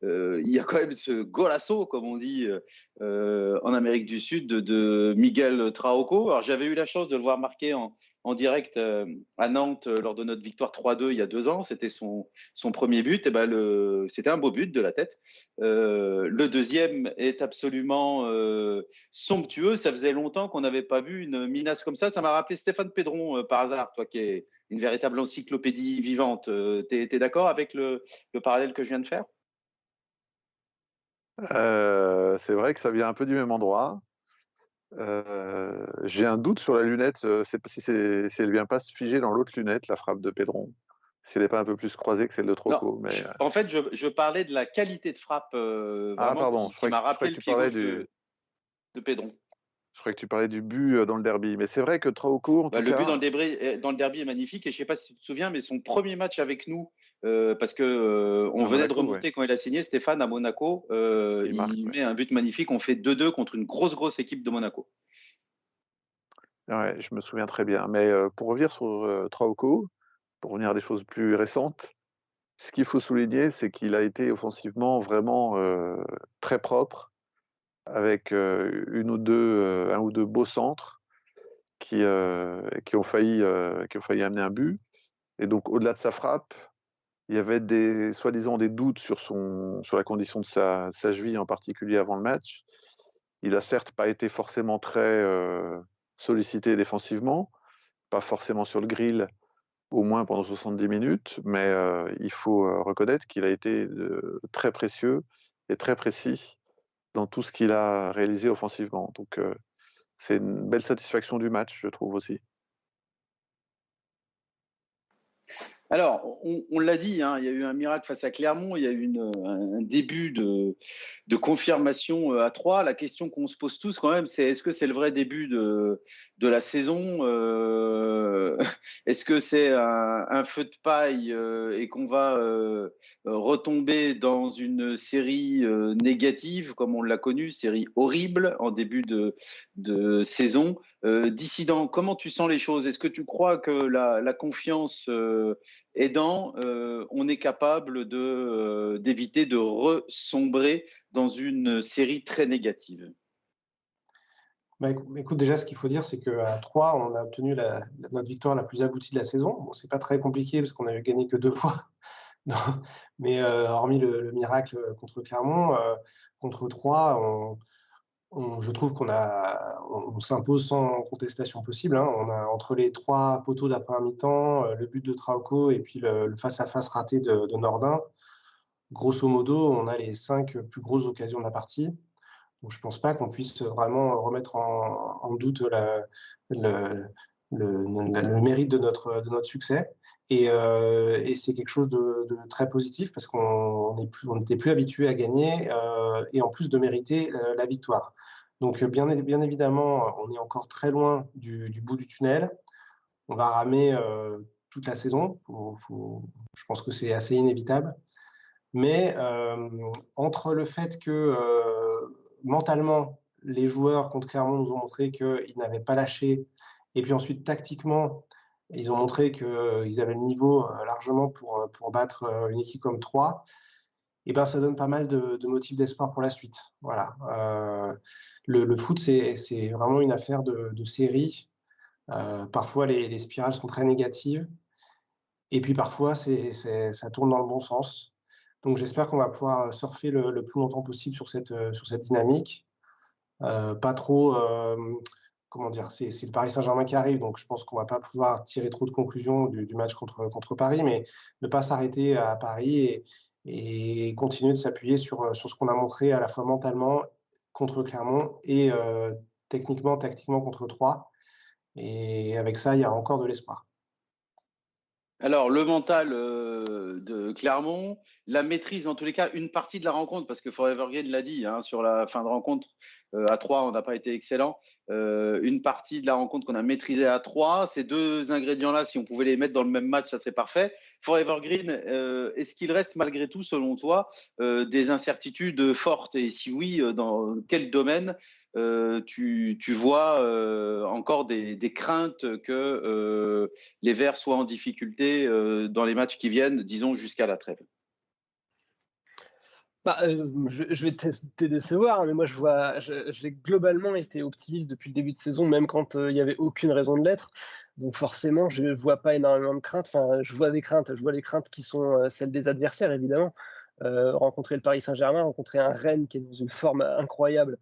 [SPEAKER 1] il y a quand même ce golasso, comme on dit en Amérique du Sud, de, de Miguel Traoco. Alors, j'avais eu la chance de le voir marquer en, en direct euh, à Nantes euh, lors de notre victoire 3-2 il y a deux ans. C'était son, son premier but. Et ben le, c'était un beau but de la tête. Euh, le deuxième est absolument somptueux. Ça faisait longtemps qu'on n'avait pas vu une minace comme ça. Ça m'a rappelé Stéphane Pédron par hasard, toi qui es une véritable encyclopédie vivante. Tu es, d'accord avec le, le, parallèle que je viens de faire?
[SPEAKER 2] C'est vrai que ça vient un peu du même endroit. Euh, j'ai un doute sur la lunette, euh, si, elle vient pas se figer dans l'autre lunette, la frappe de Pedron. Si elle n'est pas un peu plus croisée que celle de Troco. Mais...
[SPEAKER 1] Euh en fait, je, parlais de la qualité de frappe.
[SPEAKER 2] ah, pardon,
[SPEAKER 1] je m'a rappelé le pied du... de, de Pedron.
[SPEAKER 2] Je croyais que tu parlais du but dans le derby. Mais c'est vrai que Trauco.
[SPEAKER 1] Bah, le but dans le, derby, dans le derby est magnifique. Et je ne sais pas si tu te souviens, mais son premier match avec nous, parce que on venait de remonter quand il a signé, Stéphane, à Monaco. il, met un but magnifique. On fait 2-2 contre une grosse, grosse équipe de Monaco.
[SPEAKER 2] Ouais, je me souviens très bien. Mais pour revenir sur Trauco, pour revenir à des choses plus récentes, ce qu'il faut souligner, c'est qu'il a été offensivement vraiment très propre avec une ou deux, un ou deux beaux centres qui, qui, ont failli, qui ont failli amener un but. Et donc, au-delà de sa frappe, il y avait des, soi-disant des doutes sur, son, sur la condition de sa, sa cheville, en particulier avant le match. Il a certes pas été forcément très sollicité défensivement, pas forcément sur le grill, au moins pendant 70 minutes, mais il faut reconnaître qu'il a été très précieux et très précis dans tout ce qu'il a réalisé offensivement. Donc, c'est une belle satisfaction du match, je trouve aussi.
[SPEAKER 1] Alors, on, l'a dit, hein, il y a eu un miracle face à Clermont, il y a eu un début de, confirmation euh, à 3. La question qu'on se pose tous quand même, c'est est-ce que c'est le vrai début de, la saison euh, Est-ce que c'est un, feu de paille euh, et qu'on va retomber dans une série négative comme on l'a connu, série horrible en début de, saison? Dissident, comment tu sens les choses? Est-ce que tu crois que la, confiance aidant, euh, on est capable de, euh, d'éviter de ressombrer dans une série très négative?
[SPEAKER 4] Bah, écoute, déjà, ce qu'il faut dire, c'est qu'à 3, on a obtenu la, notre victoire la plus aboutie de la saison. Bon, c'est pas très compliqué parce qu'on n'avait gagné que deux fois. Mais euh, hormis le, miracle contre Clermont, contre 3, on, je trouve qu'on a, on, s'impose sans contestation possible. Hein. On a entre les trois poteaux d'après mi-temps, euh, le but de Trauco et puis le face-à-face raté de, Nordin. Grosso modo, on a les cinq plus grosses occasions de la partie. Donc, je ne pense pas qu'on puisse vraiment remettre en, doute le, mérite de notre, de notre succès. Et, euh, c'est quelque chose de, très positif parce qu'on n'était plus, plus habitué à gagner euh, et en plus de mériter la victoire. Donc, euh, bien, évidemment, on est encore très loin du, bout du tunnel. On va ramer euh, toute la saison. je pense que c'est assez inévitable. Mais euh, entre le fait que mentalement, les joueurs contre Clermont nous ont montré qu'ils n'avaient pas lâché, et puis ensuite, tactiquement, ils ont montré qu'ils avaient le niveau largement pour, battre une équipe comme 3, et ben, ça donne pas mal de, motifs d'espoir pour la suite. Voilà le, foot, c'est vraiment une affaire de, série parfois, les, spirales sont très négatives. Et puis parfois, ça tourne dans le bon sens. Donc j'espère qu'on va pouvoir surfer le, plus longtemps possible sur cette, cette dynamique. pas trop comment dire, c'est le Paris Saint-Germain qui arrive, donc je pense qu'on va pas pouvoir tirer trop de conclusions du, match contre, Paris, mais ne pas s'arrêter à Paris et, continuer de s'appuyer sur ce qu'on a montré à la fois mentalement contre Clermont et euh, techniquement, tactiquement contre Troyes. Et avec ça, il y a encore de l'espoir.
[SPEAKER 1] Alors, le mental euh, de Clermont, la maîtrise, en tous les cas, une partie de la rencontre, parce que Forever Green l'a dit, hein, sur la fin de rencontre, euh, à 3, on n'a pas été excellent. Une partie de la rencontre qu'on a maîtrisée à 3, ces deux ingrédients-là, si on pouvait les mettre dans le même match, ça serait parfait. Forever Green, est-ce qu'il reste malgré tout, selon toi, des incertitudes fortes? Et si oui, dans quel domaine euh, tu, vois euh, encore des, craintes que euh, les Verts soient en difficulté dans les matchs qui viennent, disons jusqu'à la trêve?
[SPEAKER 3] Bah, je, vais te décevoir, mais moi je vois, j'ai globalement été optimiste depuis le début de saison, même quand il n'y avait aucune raison de l'être. Donc forcément, je ne vois pas énormément de craintes. Enfin, je vois des craintes, je vois les craintes qui sont celles des adversaires, évidemment. rencontrer le Paris Saint-Germain, rencontrer un Rennes qui est dans une forme incroyable,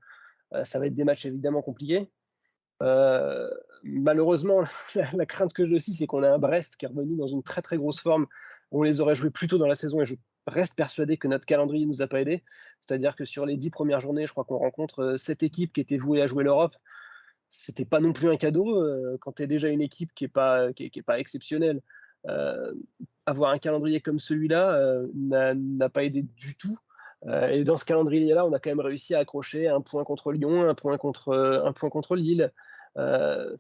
[SPEAKER 3] euh, ça va être des matchs évidemment compliqués. Euh, malheureusement, la, crainte que j'ai aussi, c'est qu'on a un Brest qui est revenu dans une très très grosse forme. On les aurait joués plus tôt dans la saison et je reste persuadé que notre calendrier ne nous a pas aidés. C'est-à-dire que sur les dix premières journées, je crois qu'on rencontre cette euh, équipe qui était vouée à jouer l'Europe. C'était pas non plus un cadeau quand tu es déjà une équipe qui n'est pas, qui pas exceptionnelle. avoir un calendrier comme celui-là n'a pas aidé du tout. Euh, et dans ce calendrier-là, on a quand même réussi à accrocher un point contre Lyon, un point contre, euh, un point contre Lille, euh,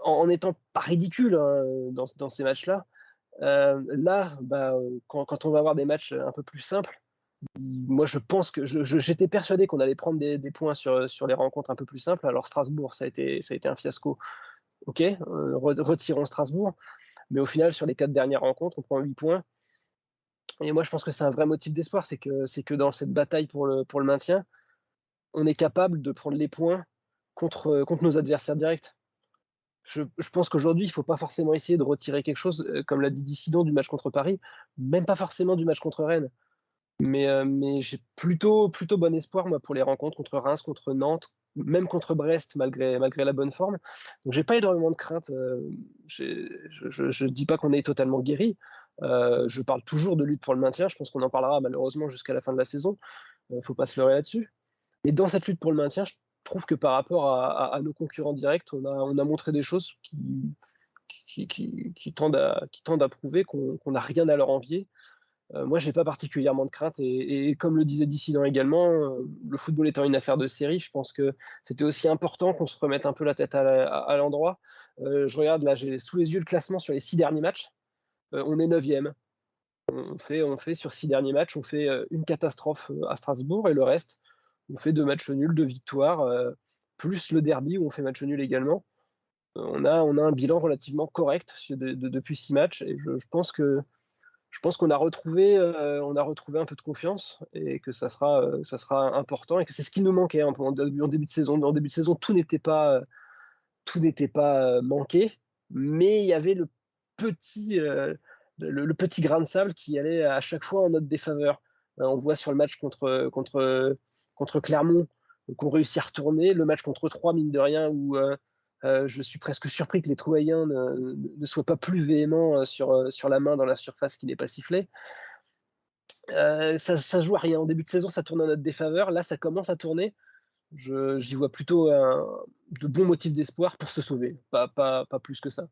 [SPEAKER 3] en n'étant pas ridicule hein, dans, ces matchs-là. là, bah, quand, on va avoir des matchs un peu plus simples, moi je pense que j'étais persuadé qu'on allait prendre des, points sur, les rencontres un peu plus simples. Alors Strasbourg, ça a été, un fiasco. Ok, retirons Strasbourg. Mais au final, sur les quatre dernières rencontres, on prend 8 points. Et moi, je pense que c'est un vrai motif d'espoir, c'est que, dans cette bataille pour le, maintien, on est capable de prendre les points contre, contre nos adversaires directs. Je, je pense qu'aujourd'hui, il ne faut pas forcément essayer de retirer quelque chose, euh, comme l'a dit Dissident, du match contre Paris, même pas forcément du match contre Rennes. Mais, euh, mais j'ai plutôt, bon espoir moi, pour les rencontres contre Reims, contre Nantes, même contre Brest, malgré, la bonne forme. Donc, j'ai pas énormément de crainte. Euh, je ne dis pas qu'on est totalement guéri. Euh, je parle toujours de lutte pour le maintien. Je pense qu'on en parlera malheureusement jusqu'à la fin de la saison. Il ne faut pas se leurrer là-dessus. Mais dans cette lutte pour le maintien, je trouve que par rapport à, nos concurrents directs, on a, on a, montré des choses qui tendent à prouver qu'on n'a rien à leur envier. Euh, moi, je n'ai pas particulièrement de crainte. Et, comme le disait Dissident également, le football étant une affaire de série, je pense que c'était aussi important qu'on se remette un peu la tête à, l'endroit. je regarde là, j'ai sous les yeux le classement sur les six derniers matchs. Euh, on est 9 on fait, on fait sur six derniers matchs, on fait euh, une catastrophe euh, à Strasbourg et le reste, on fait deux matchs nuls, deux victoires, plus le derby où on fait match nul également. On a, on a un bilan relativement correct depuis six matchs et je, pense que je pense qu'on a retrouvé, on a retrouvé un peu de confiance et que ça sera, ça sera important et que c'est ce qui nous manquait hein, en, début de saison. En début de saison, tout n'était pas, tout n'était pas manqué, mais il y avait le petit, euh, le, petit grain de sable qui allait à chaque fois en notre défaveur. Euh, on voit sur le match contre, contre, contre Clermont qu'on réussit à retourner, le match contre Troyes, mine de rien, où euh, je suis presque surpris que les Troyens ne, soient pas plus véhéments sur, sur la main dans la surface qui n'est pas sifflée. ça, ça joue à rien. En début de saison, ça tourne en notre défaveur. Là, ça commence à tourner. J'y vois plutôt de bons motifs d'espoir pour se sauver, pas, pas, pas plus que ça.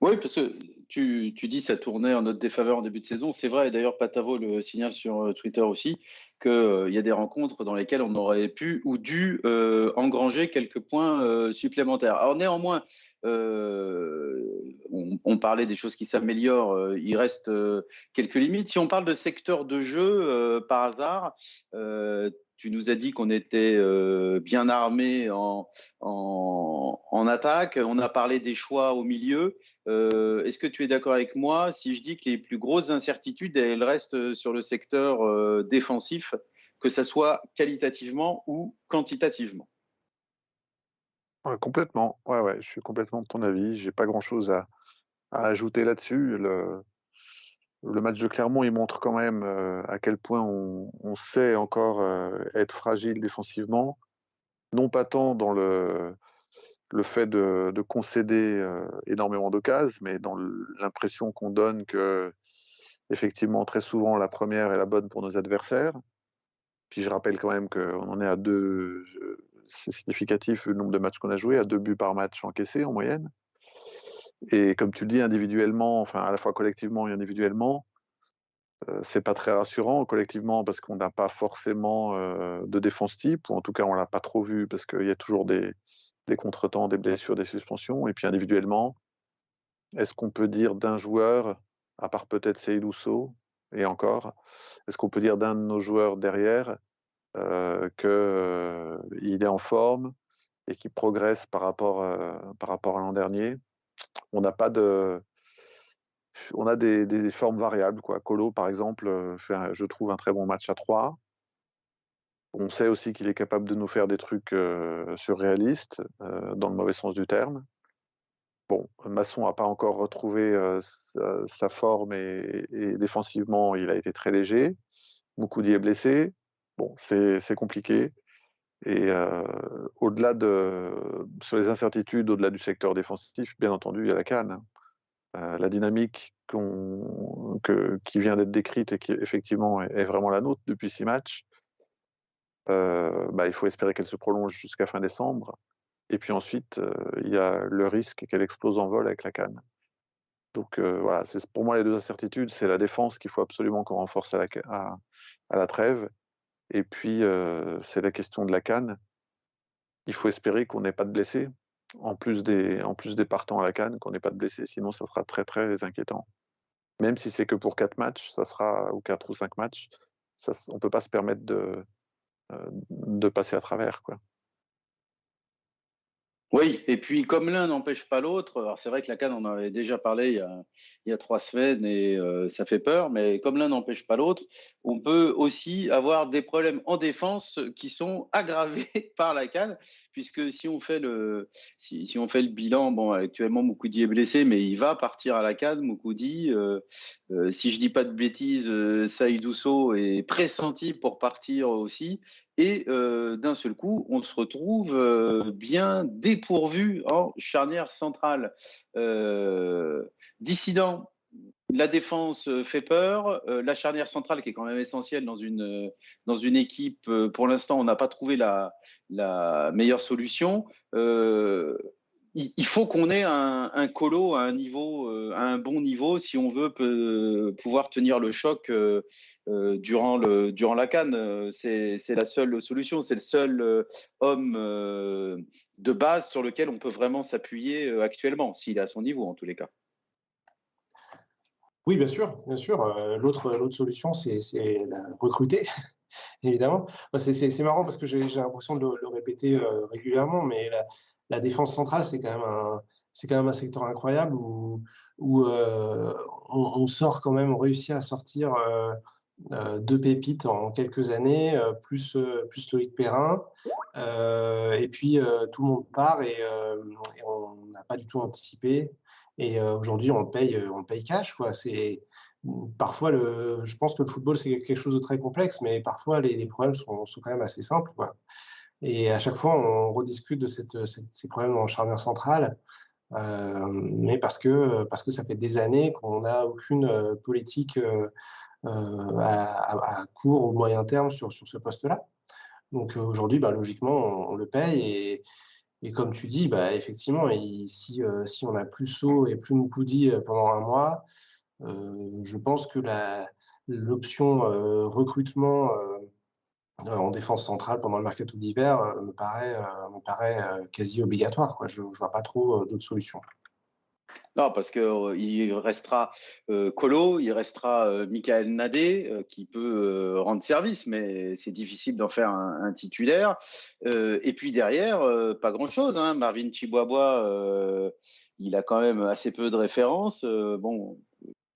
[SPEAKER 1] Oui, parce que tu, tu dis ça tournait en notre défaveur en début de saison. C'est vrai, d'ailleurs, Patavo le signale sur euh, Twitter aussi, qu'il euh, y a des rencontres dans lesquelles on aurait pu ou dû euh, engranger quelques points supplémentaires. Alors néanmoins, on, parlait des choses qui s'améliorent, il reste quelques limites. Si on parle de secteur de jeu, par hasard, tu nous as dit qu'on était euh, bien armé en, en, attaque. On a parlé des choix au milieu. Euh, est-ce que tu es d'accord avec moi si je dis que les plus grosses incertitudes, elles restent sur le secteur euh, défensif, que ce soit qualitativement ou quantitativement?
[SPEAKER 2] Complètement. Ouais, ouais, je suis complètement de ton avis. J'ai pas grand-chose à, ajouter là-dessus. Le match de Clermont, il montre quand même euh, à quel point on, sait encore euh, être fragile défensivement. Non pas tant dans le, fait de, concéder euh, énormément d'occasions, mais dans l'impression qu'on donne que, effectivement, très souvent, la première est la bonne pour nos adversaires. Puis je rappelle quand même qu'on en est à deux, c'est significatif le nombre de matchs qu'on a joué, à deux buts par match encaissés en moyenne. Et comme tu le dis, individuellement, enfin à la fois collectivement et individuellement, euh, c'est pas très rassurant. Collectivement, parce qu'on n'a pas forcément euh, de défense type, ou en tout cas on l'a pas trop vu parce qu'il y a toujours des, contretemps, des blessures, des suspensions. Et puis individuellement, est-ce qu'on peut dire d'un joueur, à part peut-être Seydousso, et encore, est-ce qu'on peut dire d'un de nos joueurs derrière euh, qu'il est en forme et qu'il progresse par rapport, par rapport à l'an dernier? On n'a pas de. On a des, formes variables. Quoi. Colo, par exemple, fait, je trouve, un très bon match à 3. On sait aussi qu'il est capable de nous faire des trucs surréalistes, dans le mauvais sens du terme. Bon, Masson n'a pas encore retrouvé sa, forme et, défensivement, il a été très léger. Moukoudi est blessé. Bon, c'est compliqué. Et au-delà de. Sur les incertitudes, au-delà du secteur défensif, bien entendu, il y a la canne. Hein. la dynamique que, qui vient d'être décrite et qui effectivement est, vraiment la nôtre depuis six matchs, bah, il faut espérer qu'elle se prolonge jusqu'à fin décembre. Et puis ensuite, il y a le risque qu'elle explose en vol avec la canne. Donc voilà, c'est pour moi les deux incertitudes, c'est la défense qu'il faut absolument qu'on renforce à, la, trêve, et puis c'est la question de la canne. Il faut espérer qu'on n'ait pas de blessés, en plus des, en plus des partants à la canne, qu'on n'ait pas de blessés, sinon ça sera très très inquiétant. Même si c'est que pour quatre matchs, ça sera ou quatre ou cinq matchs, ça, on peut pas se permettre de, de passer à travers quoi.
[SPEAKER 1] Oui, et puis comme l'un n'empêche pas l'autre, alors c'est vrai que la Cannes, on en avait déjà parlé il y a, trois semaines et euh, ça fait peur, mais comme l'un n'empêche pas l'autre, on peut aussi avoir des problèmes en défense qui sont aggravés par la Cannes, puisque si on fait le, si, on fait le bilan, bon, actuellement Moukoudi est blessé, mais il va partir à la Cannes, Moukoudi. Euh, euh, si je dis pas de bêtises, Saïdousso est pressenti pour partir aussi. Et d'un seul coup, on se retrouve bien dépourvu en charnière centrale. dissident, la défense fait peur. la charnière centrale, qui est quand même essentielle dans une, dans une équipe, pour l'instant, on n'a pas trouvé la meilleure solution il faut qu'on ait un, colo à un niveau, à un bon niveau, si on veut pouvoir tenir le choc euh, durant, le, durant la canne. C'est la seule solution, c'est le seul euh, homme euh, de base sur lequel on peut vraiment s'appuyer actuellement, s'il est à son niveau en tous les cas.
[SPEAKER 4] Oui, bien sûr, bien sûr. L'autre solution, c'est recruter, évidemment. C'est marrant parce que j'ai l'impression de le, répéter régulièrement, mais défense centrale, c'est quand, même un, quand même un secteur incroyable où, où on, sort quand même, on réussit à sortir euh, deux pépites en quelques années, euh, plus, euh, plus Loïc Perrin. et puis tout le monde part et, on n'a pas du tout anticipé. Et aujourd'hui, on paye, on paye cash. Quoi. C'est, parfois, le, je pense que le football, c'est quelque chose de très complexe, mais parfois, les, problèmes sont, sont, quand même assez simples. Quoi. Et à chaque fois, on rediscute de ces problèmes en charnière centrale. mais parce que, parce que ça fait des années qu'on n'a aucune politique euh, à, court ou moyen terme sur, sur ce poste-là. Donc euh, aujourd'hui, bah, logiquement, on, le paye et, comme tu dis, bah, effectivement, si, euh, si on a plus saut et plus Moukoudi pendant un mois, je pense que l'option recrutement en défense centrale pendant le mercato d'hiver me paraît, me paraît quasi obligatoire. Je ne vois pas trop d'autres solutions.
[SPEAKER 1] Non, parce qu'il restera Colo, il restera Michael Nadé qui peut rendre service, mais c'est difficile d'en faire un, titulaire. et puis derrière, pas grand-chose. Hein. Marvin Chibois, il a quand même assez peu de références. bon,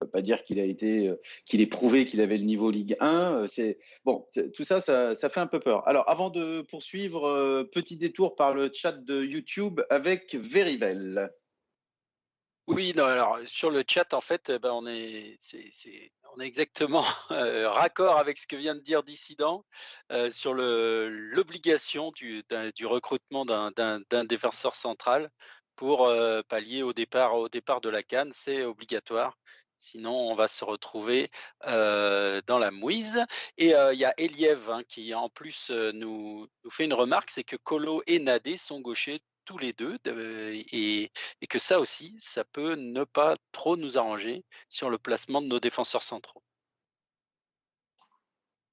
[SPEAKER 1] pas dire qu'il a été, qu'il ait prouvé qu'il avait le niveau Ligue 1. C'est bon, tout ça, ça, fait un peu peur. Alors, avant de poursuivre, petit détour par le chat de YouTube avec Verivel.
[SPEAKER 5] Oui, alors sur le chat, en fait, ben, on est, c'est, on est exactement raccord avec ce que vient de dire Dissident sur l'obligation du, recrutement d'un, d'un, défenseur central pour pallier au départ, au départ de la Cannes. C'est obligatoire. Sinon, on va se retrouver dans la mouise. Et il y a Eliev hein, qui, en plus, nous, fait une remarque, c'est que Colo et Nadé sont gauchers tous les deux et, que ça aussi, ça peut ne pas trop nous arranger sur le placement de nos défenseurs centraux.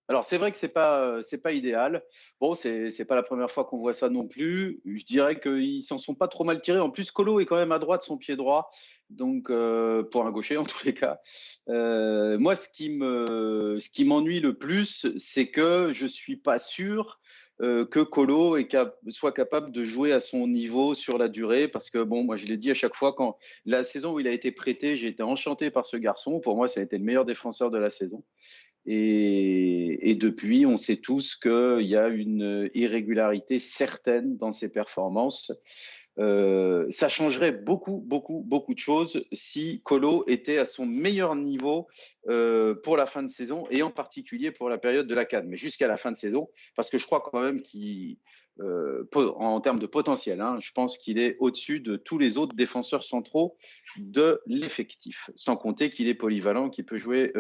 [SPEAKER 1] Alors c'est vrai que c'est pas c'est pas idéal. Bon, c'est c'est pas la première fois qu'on voit ça non plus. Je dirais qu'ils s'en sont pas trop mal tirés. En plus, Colo est quand même à droite son pied droit, donc pour un gaucher en tous les cas. moi, ce qui me ce qui m'ennuie le plus, c'est que je suis pas sûr euh, que Colo soit capable de jouer à son niveau sur la durée. Parce que, bon, moi, je l'ai dit à chaque fois, quand la saison où il a été prêté, j'ai été enchanté par ce garçon. Pour moi, ça a été le meilleur défenseur de la saison. Et, depuis, on sait tous qu'il y a une irrégularité certaine dans ses performances. Euh, ça changerait beaucoup, beaucoup, beaucoup de choses si Colo était à son meilleur niveau euh, pour la fin de saison et en particulier pour la période de la Cannes, mais jusqu'à la fin de saison, parce que je crois quand même qu'il, euh, en termes de potentiel, hein, je pense qu'il est au-dessus de tous les autres défenseurs centraux de l'effectif, sans compter qu'il est polyvalent, qu'il peut jouer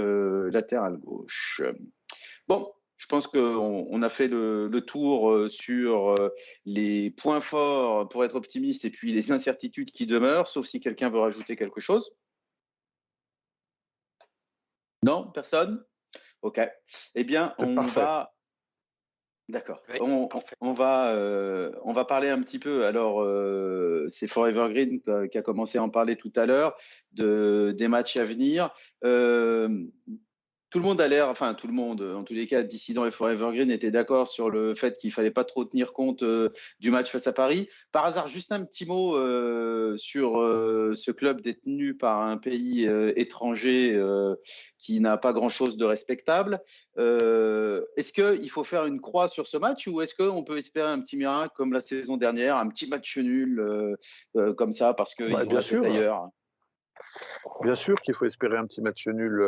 [SPEAKER 1] latéral gauche. Bon, je pense qu'on a fait le, tour euh, sur euh, les points forts pour être optimiste et puis les incertitudes qui demeurent, sauf si quelqu'un veut rajouter quelque chose. Non, personne? Ok. Eh bien, on va. D'accord. on, va, euh, on va parler un petit peu. Alors, c'est Forever Green qui a commencé à en parler tout à l'heure de, des matchs à venir tout le monde a l'air, enfin tout le monde, en tous les cas, Dissident et Forever Green étaient d'accord sur le fait qu'il fallait pas trop tenir compte euh, du match face à Paris. Par hasard, juste un petit mot euh, sur euh, ce club détenu par un pays étranger qui n'a pas grand-chose de respectable. est-ce qu'il faut faire une croix sur ce match ou est-ce qu'on peut espérer un petit miracle comme la saison dernière, un petit match nul comme ça parce que
[SPEAKER 2] bah, bien sûr. ailleurs Bien sûr qu'il faut espérer un petit match nul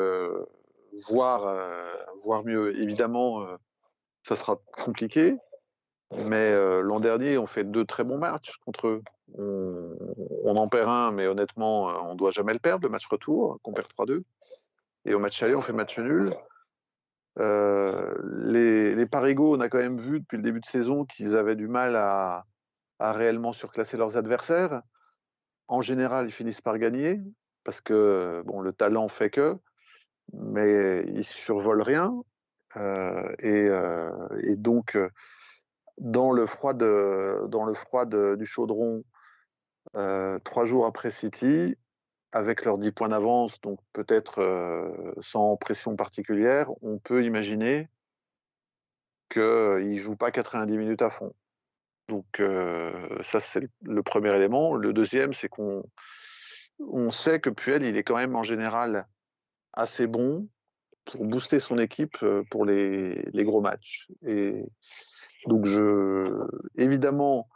[SPEAKER 2] voir, voir mieux. Évidemment, ça sera compliqué, mais l'an dernier, on fait deux très bons matchs contre eux. On, en perd un, mais honnêtement, on ne doit jamais le perdre, le match retour, qu'on perd 3-2. Et au match aller, on fait match nul. les, les Parigo, on a quand même vu depuis le début de saison qu'ils avaient du mal à, à, réellement surclasser leurs adversaires. En général, ils finissent par gagner parce que bon, le talent fait que mais ils survolent rien. Euh, et, euh, et, donc, euh, dans le froid, de, dans le froid du chaudron, trois jours après City, avec leurs 10 points d'avance, donc peut-être sans pression particulière, on peut imaginer qu'ils ne jouent pas 90 minutes à fond. Donc ça, c'est le premier élément. Le deuxième, c'est qu'on on sait que Puel, il est quand même en général assez bon pour booster son équipe pour les, gros matchs. Et donc, je, évidemment,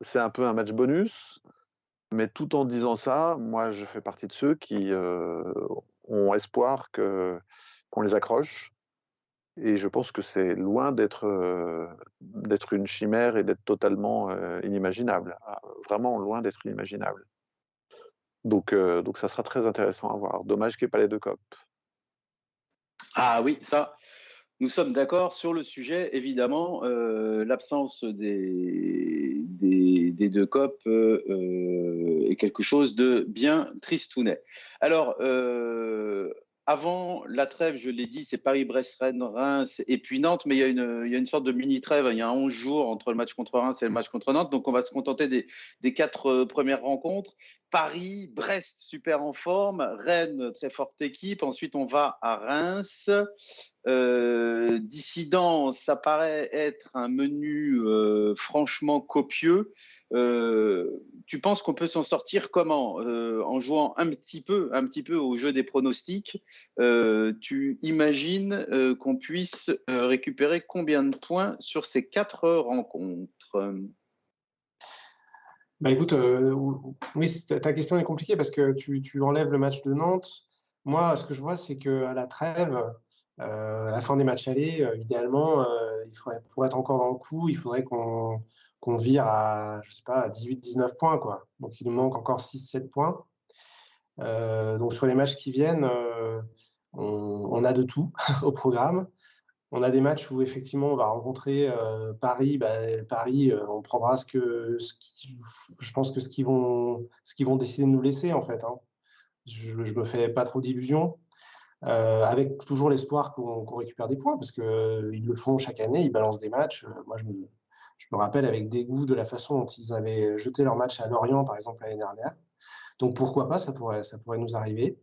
[SPEAKER 2] c'est un peu un match bonus, mais tout en disant ça, moi, je fais partie de ceux qui ont espoir que, qu'on les accroche. Et je pense que c'est loin d'être, d'être une chimère et d'être totalement inimaginable. Ah, vraiment loin d'être inimaginable. Donc, donc ça sera très intéressant à voir. Dommage qu'il n'y ait pas les deux copes.
[SPEAKER 1] Ah oui, ça, nous sommes d'accord sur le sujet. Évidemment, l'absence des, des, deux copes est quelque chose de bien tristounet. Alors, avant la trêve, je l'ai dit, c'est Paris, Brest, Rennes, Reims et puis Nantes, mais il y a une, sorte de mini-trêve. Il y a 11 jours entre le match contre Reims et le match contre Nantes. Donc, on va se contenter des, des quatre premières rencontres. Paris, Brest super en forme, Rennes très forte équipe. Ensuite, on va à Reims. Euh, Dissident, ça paraît être un menu euh, franchement copieux. Euh, tu penses qu'on peut s'en sortir comment En jouant un petit peu, un petit peu au jeu des pronostics. tu imagines qu'on puisse récupérer combien de points sur ces quatre rencontres?
[SPEAKER 4] Bah écoute, oui, ta question est compliquée parce que tu, enlèves le match de Nantes. Moi, ce que je vois, c'est qu'à la trêve, à la fin des matchs allés, idéalement, pour être encore dans le coup, il faudrait qu'on qu'on vire à, je sais pas, 18-19 points. Quoi. Donc, il nous manque encore 6-7 points. Euh, donc, sur les matchs qui viennent, on, a de tout au programme. On a des matchs où, effectivement, on va rencontrer Paris. Bah, Paris, on prendra ce que, je pense que ce qu'ils vont, ce vont décider de nous laisser, en fait. Hein. Je ne me fais pas trop d'illusions. Euh, avec toujours l'espoir qu'on récupère des points, parce qu'ils euh, le font chaque année, ils balancent des matchs. Euh, moi, je me, je me, rappelle avec dégoût de la façon dont ils avaient jeté leur match à Lorient, par exemple, l'année dernière. Donc pourquoi pas, ça pourrait, ça pourrait nous arriver.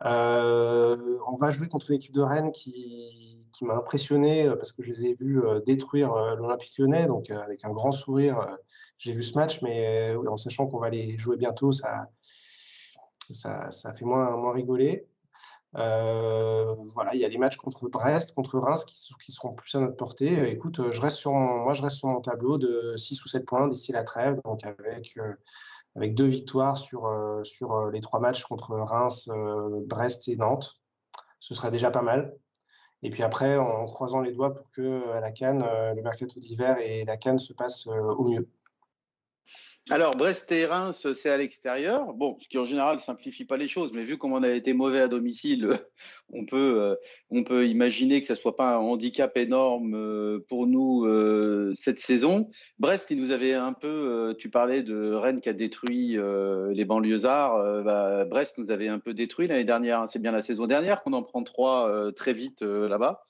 [SPEAKER 4] on va jouer contre une équipe de Rennes qui, qui m'a impressionné parce que je les ai vus détruire l'Olympique lyonnais, donc avec un grand sourire, j'ai vu ce match, mais en sachant qu'on va les jouer bientôt, ça, ça, ça fait moins, moins rigoler. Euh, voilà, il y a les matchs contre Brest, contre Reims qui, seront plus à notre portée. Euh, écoute, euh, je reste sur moi, je reste sur mon tableau de 6 ou 7 points d'ici la trêve, donc avec, avec deux victoires sur, sur les trois matchs contre Reims, Brest et Nantes. Ce serait déjà pas mal. Et puis après, en croisant les doigts pour que à la Cannes, le mercato d'hiver et la Cannes se passent au mieux.
[SPEAKER 1] Alors, Brest et Reims, c'est à l'extérieur. Bon, ce qui en général simplifie pas les choses, mais vu comme on a été mauvais à domicile, on peut, euh, on peut imaginer que ce soit pas un handicap énorme euh, pour nous euh, cette saison. Brest, il nous avait un peu, tu parlais de Rennes qui a détruit les banlieusards. Bah, Brest nous avait un peu détruit l'année dernière. C'est bien la saison dernière qu'on en prend trois très vite là-bas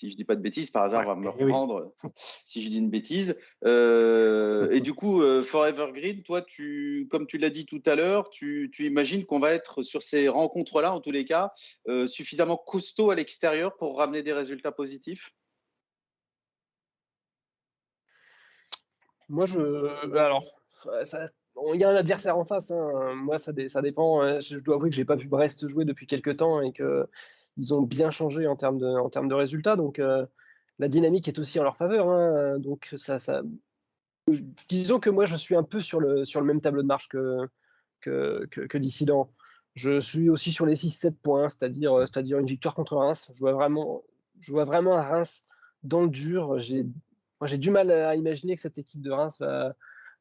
[SPEAKER 1] si je dis pas de bêtises, par hasard, on va me eh reprendre si je dis une bêtise. Euh, et du coup, euh, Forever Green, toi, tu, comme tu l'as dit tout à l'heure, tu, imagines qu'on va être sur ces rencontres-là, en tous les cas, euh, suffisamment costaud à l'extérieur pour ramener des résultats positifs?
[SPEAKER 3] Moi, je. Alors, il y a un adversaire en face. Hein. Moi, ça, ça dépend. Je dois avouer que j'ai pas vu Brest jouer depuis quelques temps et que ils ont bien changé en termes de, résultats. Donc, euh, la dynamique est aussi en leur faveur. Hein. donc, disons que moi, je suis un peu sur le, même tableau de marche que, Dissident. Je suis aussi sur les 6-7 points, c'est-à-dire, euh, c'est-à-dire une victoire contre Reims. Je vois vraiment, un Reims dans le dur. J'ai, du mal à imaginer que cette équipe de Reims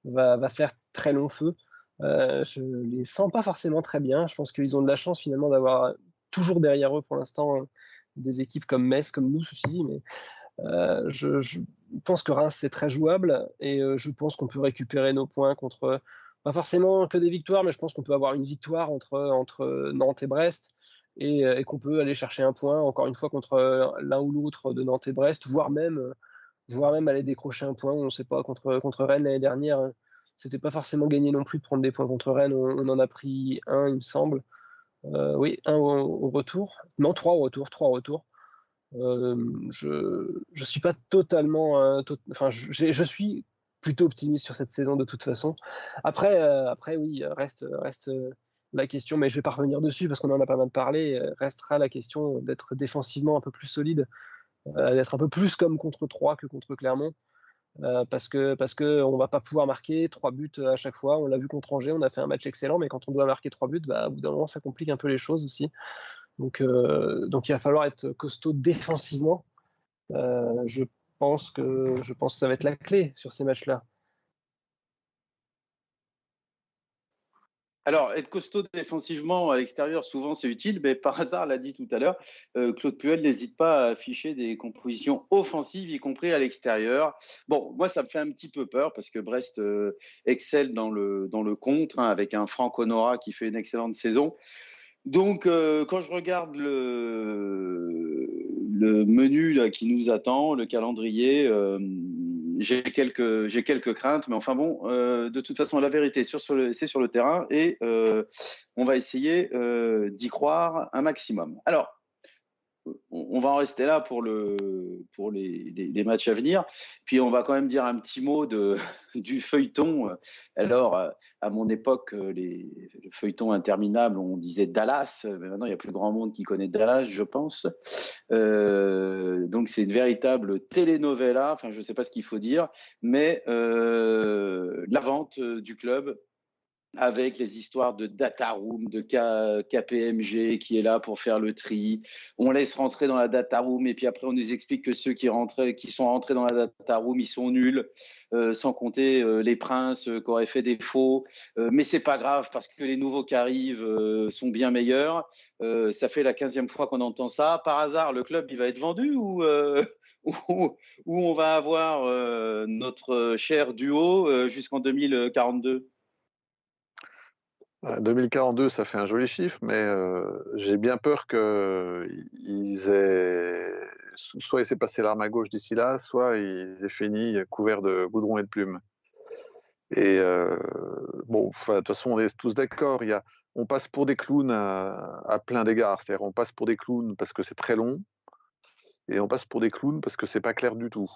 [SPEAKER 3] va faire très long feu. Euh, je les sens pas forcément très bien. Je pense qu'ils ont de la chance finalement d'avoir toujours derrière eux pour l'instant hein, des équipes comme Metz, comme nous, ceci dit, mais euh, je, pense que Reims c'est très jouable et euh, je pense qu'on peut récupérer nos points contre pas forcément que des victoires, mais je pense qu'on peut avoir une victoire entre, entre Nantes et Brest et, euh, qu'on peut aller chercher un point encore une fois contre l'un ou l'autre de Nantes et Brest, voire même, voire même aller décrocher un point. On ne sait pas contre, contre Rennes l'année dernière, c'était pas forcément gagné non plus de prendre des points contre Rennes. on en a pris un, il me semble. Euh, oui, un au, retour. Non, trois au retour. Trois au retour. Euh, je ne suis pas totalement. Euh, enfin, je, suis plutôt optimiste sur cette saison de toute façon. Après, après oui, reste, reste la question, mais je vais pas revenir dessus parce qu'on en a pas mal parlé. Restera la question d'être défensivement un peu plus solide, d'être un peu plus comme contre 3 que contre Clermont. Euh, parce que parce que on va pas pouvoir marquer trois buts à chaque fois. On l'a vu contre Angers, on a fait un match excellent, mais quand on doit marquer trois buts, bah, au bout d'un moment, ça complique un peu les choses aussi. Donc euh, il va falloir être costaud défensivement. Euh, je pense que je pense que ça va être la clé sur ces matchs-là.
[SPEAKER 1] Alors, être costaud défensivement à l'extérieur, souvent c'est utile, mais par hasard, l'a dit tout à l'heure, euh, Claude Puel n'hésite pas à afficher des compositions offensives, y compris à l'extérieur. Bon, moi, ça me fait un petit peu peur parce que Brest euh, excelle dans le, dans le contre, hein, avec un Franck Honora qui fait une excellente saison. Donc, euh, quand je regarde le, le menu qui nous attend, le calendrier, j'ai quelques, j'ai quelques craintes, mais enfin bon, de toute façon, la vérité, c'est sur, le, sur le terrain et on va essayer d'y croire un maximum. Alors, on va en rester là pour, le, pour les, les, matchs à venir. Puis on va quand même dire un petit mot de, du feuilleton. Alors, à mon époque, les, le feuilleton interminable, on disait Dallas, mais maintenant il y a plus grand monde qui connaît Dallas, je pense. Euh, donc c'est une véritable telenovela, enfin je ne sais pas ce qu'il faut dire, mais euh, la vente du club avec les histoires de data room, de KPMG qui est là pour faire le tri. On laisse rentrer dans la data room et puis après on nous explique que ceux qui, sont rentrés dans la data room, ils sont nuls, euh, sans compter euh, les princes euh, qui auraient fait des faux. mais c'est pas grave parce que les nouveaux qui arrivent sont bien meilleurs. ça fait la quinzième fois qu'on entend ça. Par hasard, le club il va être vendu ou où, on va avoir notre cher duo jusqu'en 2042
[SPEAKER 2] 2042, ça fait un joli chiffre, mais euh, j'ai bien peur qu'ils aient. Soit il s'est passé l'arme à gauche d'ici là, soit ils aient fini couverts de goudron et de plumes. Et euh, bon, de toute façon, on est tous d'accord. On passe pour des clowns à, à plein d'égards. C'est-à-dire, on passe pour des clowns parce que c'est très long, et on passe pour des clowns parce que c'est pas clair du tout.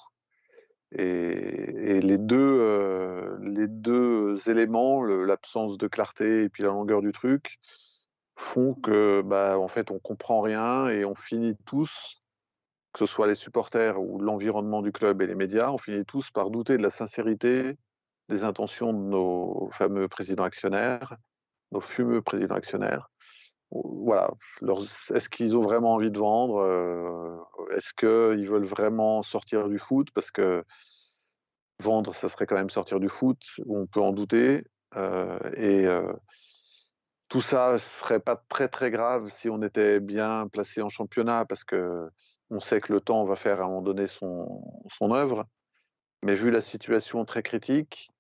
[SPEAKER 2] Et, les, deux, euh, les deux éléments, l'absence de clarté et puis la longueur du truc, font que, bah, en fait, on comprend rien et on finit tous, que ce soit les supporters ou l'environnement du club et les médias, on finit tous par douter de la sincérité des intentions de nos fameux présidents actionnaires, nos fumeux présidents actionnaires. Voilà, est-ce qu'ils ont vraiment envie de vendre euh, Est-ce qu'ils veulent vraiment sortir du foot? Parce que vendre, ça serait quand même sortir du foot, on peut en douter. Euh, et euh, tout ça serait pas très très grave si on était bien placé en championnat, parce que on sait que le temps va faire à un moment donné son, œuvre. Mais vu la situation très critique,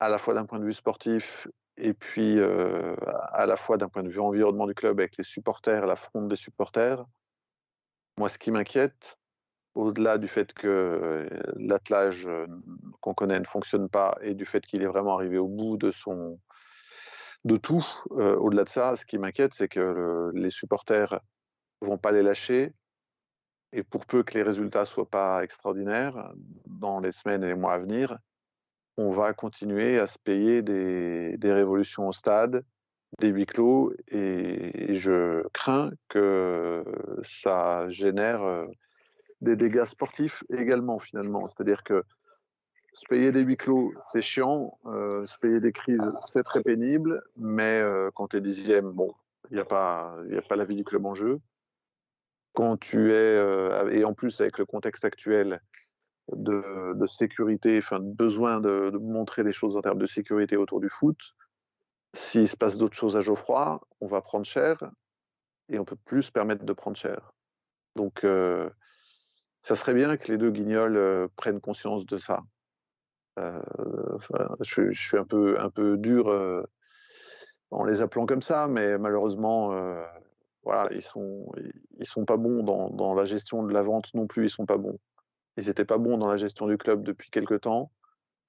[SPEAKER 2] à la fois d'un point de vue sportif et puis à la fois d'un point de vue environnement du club avec les supporters, la fronde des supporters, moi, ce qui m'inquiète, au-delà du fait que l'attelage qu'on connaît ne fonctionne pas et du fait qu'il est vraiment arrivé au bout de tout, au-delà de ça, ce qui m'inquiète, c'est que les supporters vont pas les lâcher. Et pour peu que les résultats soient pas extraordinaires dans les semaines et les mois à venir, on va continuer à se payer des, des révolutions au stade, des huis clos, et, je crains que ça génère des dégâts sportifs également finalement. C'est-à-dire que se payer des huis clos, c'est chiant, se payer des crises, c'est très pénible, mais quand tu es dixième, bon, il n'y a, pas, a pas la vie du club en jeu. Quand tu es, et en plus avec le contexte actuel, de, sécurité, enfin besoin de, montrer des choses en termes de sécurité autour du foot. S'il se passe d'autres choses à Geoffroy, on va prendre cher et on peut plus se permettre de prendre cher. Donc, euh, ça serait bien que les deux guignols euh, prennent conscience de ça. Euh, je, suis un peu, un peu dur en les appelant comme ça, mais malheureusement, voilà, ils sont, ils sont pas bons dans, dans, la gestion de la vente non plus. Ils sont pas bons. Ils n'étaient pas bons dans la gestion du club depuis quelques temps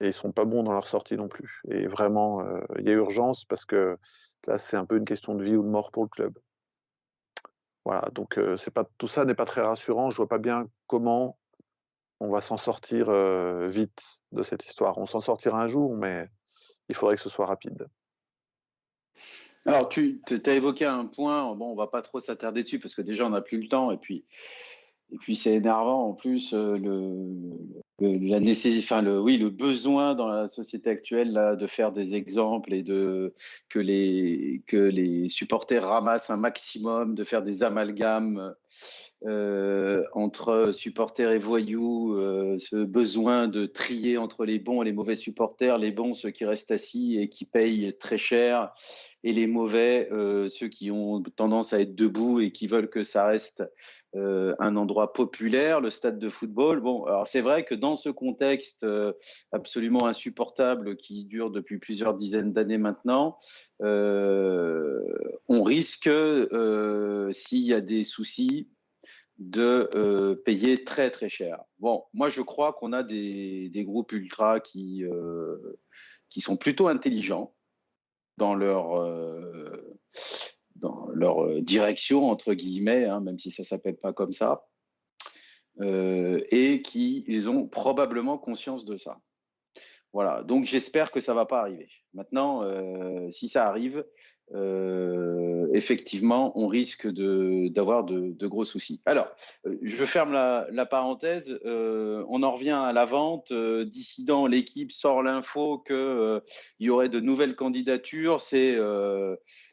[SPEAKER 2] et ils sont pas bons dans leur sortie non plus. Et vraiment, euh, il y a urgence parce que là, c'est un peu une question de vie ou de mort pour le club. Voilà, donc euh, pas tout ça n'est pas très rassurant. Je vois pas bien comment on va s'en sortir vite de cette histoire. On s'en sortira un jour, mais il faudrait que ce soit rapide.
[SPEAKER 1] Alors, tu as évoqué un point, bon, on va pas trop s'attarder dessus parce que déjà on n'a plus le temps et puis et puis c'est énervant en plus le, la nécessité, enfin le, oui, le besoin dans la société actuelle là, de faire des exemples et de que les que les supporters ramassent un maximum, de faire des amalgames entre supporters et voyous, euh, ce besoin de trier entre les bons et les mauvais supporters, les bons ceux qui restent assis et qui payent très cher, et les mauvais, euh, ceux qui ont tendance à être debout et qui veulent que ça reste euh, un endroit populaire, le stade de football. Bon, alors c'est vrai que dans ce contexte euh, absolument insupportable qui dure depuis plusieurs dizaines d'années maintenant, on risque, s'il y a des soucis, de payer très très cher. Bon, moi je crois qu'on a des, groupes ultra qui, qui sont plutôt intelligents dans leur, dans leur direction, entre guillemets, hein, même si ça ne s'appelle pas comme ça, et qui ils ont probablement conscience de ça. Voilà, donc j'espère que ça ne va pas arriver. Maintenant, si ça arrive, euh, effectivement, on risque d'avoir de, de, gros soucis. Alors, euh, je ferme la, parenthèse. Euh, on en revient à la vente. Dissident, l'équipe sort l'info qu'il y aurait de nouvelles candidatures. C'est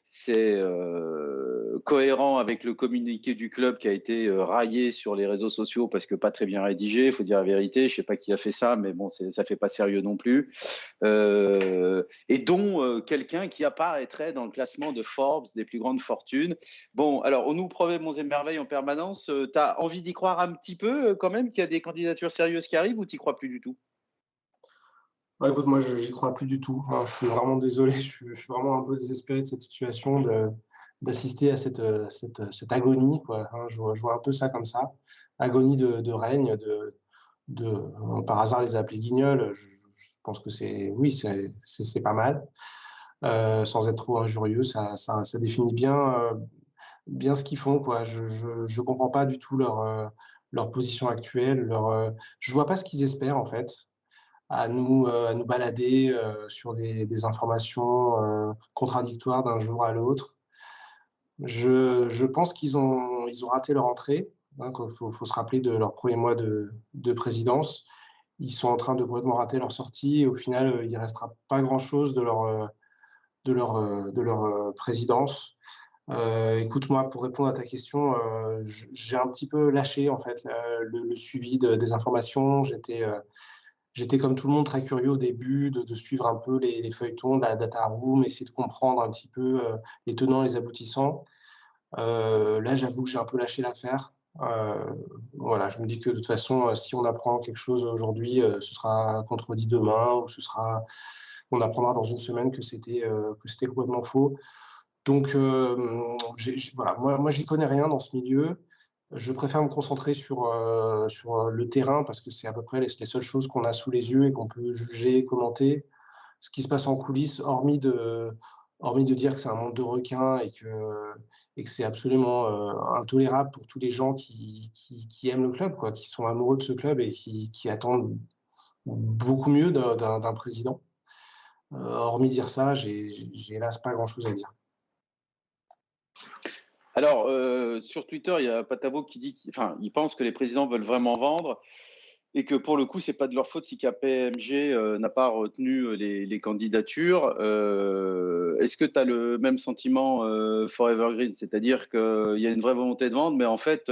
[SPEAKER 1] c'est euh, cohérent avec le communiqué du club qui a été euh, raillé sur les réseaux sociaux parce que pas très bien rédigé, il faut dire la vérité. Je sais pas qui a fait ça, mais bon, ça fait pas sérieux non plus. Euh, et dont quelqu'un qui apparaîtrait dans le classement de Forbes des plus grandes fortunes. Bon, alors on nous promet bons et merveilles en permanence. tu as envie d'y croire un petit peu quand même qu'il y a des candidatures sérieuses qui arrivent ou tu crois plus du tout?
[SPEAKER 4] Écoute, moi, je n'y crois plus du tout. Hein. je suis vraiment désolé, je suis, vraiment un peu désespéré de cette situation, d'assister à cette, cette, cette, agonie. Quoi, hein. je, vois, un peu ça comme ça. Agonie de, règne, de, de, par hasard les appeler guignols. Je, pense que c'est, oui, c'est pas mal. Euh, sans être trop injurieux, ça, ça, ça définit bien, euh, bien ce qu'ils font. Quoi. Je ne comprends pas du tout leur, euh, leur position actuelle. Leur, je ne vois pas ce qu'ils espèrent, en fait à nous, euh, à nous balader euh, sur des, informations euh, contradictoires d'un jour à l'autre. Je, je, pense qu'ils ont, ils ont raté leur entrée. Il hein, faut, faut, se rappeler de leur premier mois de, de, présidence. Ils sont en train de complètement rater leur sortie et au final, il ne restera pas grand-chose de leur, de leur, de leur présidence. Écoute-moi, pour répondre à ta question, j'ai un petit peu lâché en fait le, suivi des informations. J'étais J'étais comme tout le monde très curieux au début de, suivre un peu les, feuilletons de la data room, essayer de comprendre un petit peu euh, les tenants, les aboutissants. Euh, là, j'avoue que j'ai un peu lâché l'affaire. Euh, voilà, je me dis que de toute façon, si on apprend quelque chose aujourd'hui, ce sera contredit demain, ou ce sera, on apprendra dans une semaine que c'était que c'était complètement faux. Donc, voilà, moi, moi j'y connais rien dans ce milieu. Je préfère me concentrer sur, euh, sur euh, le terrain parce que c'est à peu près les, seules choses qu'on a sous les yeux et qu'on peut juger, commenter. Ce qui se passe en coulisses, hormis de, hormis de dire que c'est un monde de requins et que, et que c'est absolument euh, intolérable pour tous les gens qui, qui, aiment le club, quoi, qui sont amoureux de ce club et qui, attendent beaucoup mieux d'un président. hormis dire ça, j'ai hélas pas grand-chose à dire.
[SPEAKER 1] Alors, euh, sur Twitter, il y a Patabo qui dit qu'il il pense que les présidents veulent vraiment vendre et que pour le coup, c'est pas de leur faute si KPMG euh, n'a pas retenu euh, les, candidatures. Est-ce que tu as le même sentiment for Evergreen? C'est-à-dire qu'il y a une vraie volonté de vendre, mais en fait,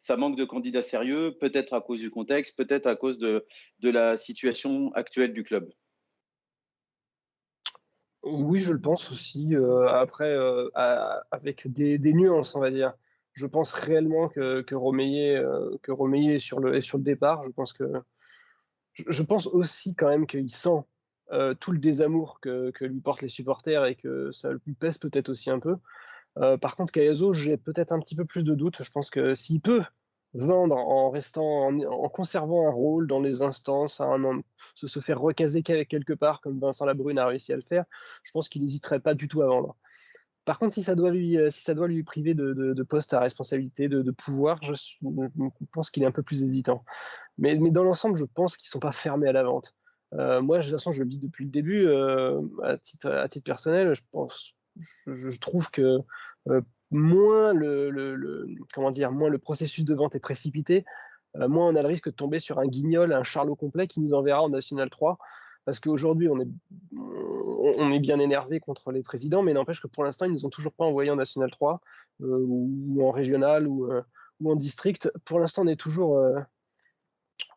[SPEAKER 1] ça manque de candidats sérieux, peut-être à cause du contexte, peut-être à cause de la situation actuelle du club.
[SPEAKER 3] Oui, je le pense aussi. Euh, après, euh, avec des, nuances, on va dire. Je pense réellement que, que euh, que est, sur le, sur le départ. Je pense, que, je, pense aussi quand même qu'il sent tout le désamour que, que, lui portent les supporters et que ça lui pèse peut-être aussi un peu. par contre, Kayazo, j'ai peut-être un petit peu plus de doutes. Je pense que s'il peut vendre en restant, en, conservant un rôle dans les instances, à un, se, se faire recaser quelque part, comme Vincent Labrune a réussi à le faire, je pense qu'il n'hésiterait pas du tout à vendre. Par contre, si ça doit lui, euh, si ça doit lui priver de, de, poste à responsabilité, de, pouvoir, je, pense qu'il est un peu plus hésitant. Mais, mais dans l'ensemble, je pense qu'ils ne sont pas fermés à la vente. Euh, moi, de toute façon, je le dis depuis le début, euh, à, titre, à titre personnel, je pense, je, trouve que moins le, comment dire, moins le processus de vente est précipité, euh, moins on a le risque de tomber sur un guignol, un charlot complet qui nous enverra en National 3. Parce qu'aujourd'hui, on est, bien énervé contre les présidents, mais n'empêche que pour l'instant, ils ne nous ont toujours pas envoyés en National 3 euh, ou, en régional ou, euh, ou en district. Pour l'instant, on est toujours,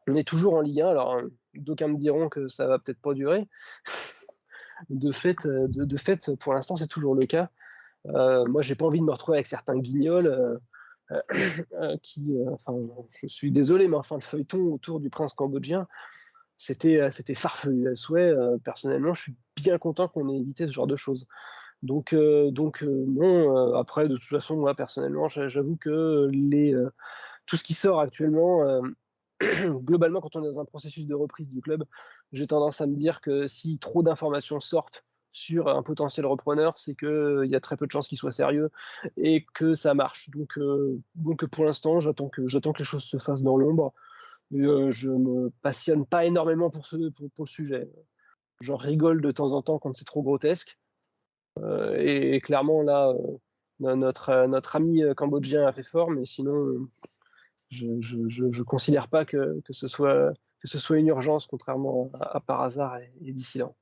[SPEAKER 3] en Ligue 1. Alors, d'aucuns me diront que ça va peut-être pas durer. de fait, pour l'instant, c'est toujours le cas. Euh, moi, j'ai pas envie de me retrouver avec certains guignols euh, euh, qui, enfin, je suis désolé, mais enfin, le feuilleton autour du prince cambodgien, c'était, c'était farfelu à souhait. personnellement, je suis bien content qu'on ait évité ce genre de choses. Donc, donc bon, après, de toute façon, moi, personnellement, j'avoue que les, tout ce qui sort actuellement, globalement, quand on est dans un processus de reprise du club, j'ai tendance à me dire que si trop d'informations sortent sur un potentiel repreneur, c'est qu'il y a très peu de chances qu'il soit sérieux et que ça marche. Donc, donc pour l'instant, j'attends que, j'attends que les choses se fassent dans l'ombre. Euh, je me passionne pas énormément pour, ce, pour, le sujet. J'en rigole de temps en temps quand c'est trop grotesque. Euh, et, clairement, là, euh, notre, notre ami cambodgien a fait fort, mais sinon, je ne considère pas que, que, ce soit, que ce soit une urgence, contrairement à, Par hasard et, et Dissident.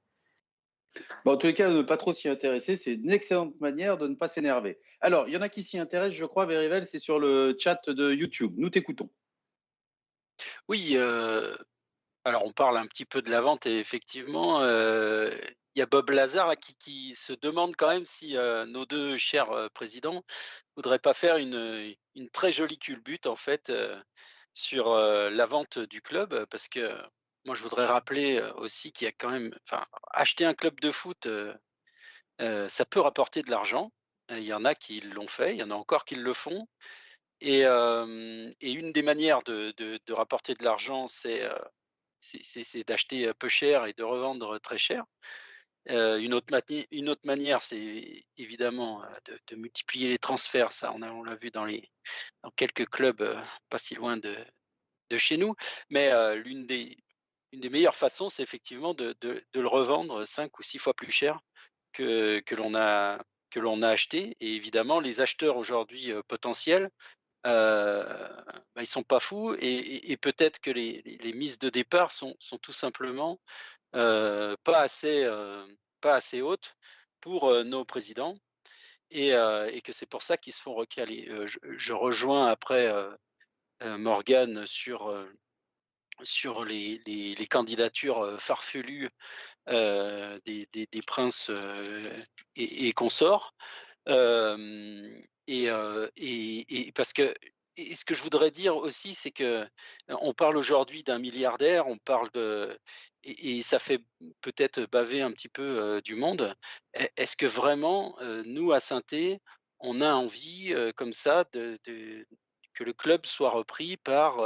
[SPEAKER 1] En tous les cas, ne pas trop s'y intéresser, c'est une excellente manière de ne pas s'énerver. Alors, il y en a qui s'y intéressent, je crois, Verivel, c'est sur le chat de YouTube. Nous t'écoutons.
[SPEAKER 5] Oui, alors on parle un petit peu de la vente et effectivement, il y a Bob Lazare qui, se demande quand même si nos deux chers présidents ne voudraient pas faire une, très jolie culbute en fait sur la vente du club parce que moi je voudrais rappeler aussi qu'il y a quand même, enfin, acheter un club de foot, ça peut rapporter de l'argent. Il y en a qui l'ont fait, il y en a encore qui le font. Et, une des manières de, rapporter de l'argent, c'est d'acheter peu cher et de revendre très cher. une, autre une, autre manière, c'est évidemment de, multiplier les transferts. Ça, on, l'a vu dans, les, dans quelques clubs pas si loin de, de chez nous. Mais l'une des, une des meilleures façons, c'est effectivement de, le revendre cinq ou six fois plus cher que, l'on a acheté. Et évidemment, les acheteurs aujourd'hui potentiels euh, bah, ils sont pas fous et, peut-être que les, mises de départ sont, tout simplement euh, pas assez euh, pas assez hautes pour nos présidents et, que c'est pour ça qu'ils se font recaler. Je, rejoins après Morgan sur sur les, candidatures farfelues des, princes et, consorts. Et, parce que ce que je voudrais dire aussi, c'est que on parle aujourd'hui d'un milliardaire, on parle de et, ça fait peut-être baver un petit peu du monde. Est-ce que vraiment nous à saint on a envie comme ça de, que le club soit repris par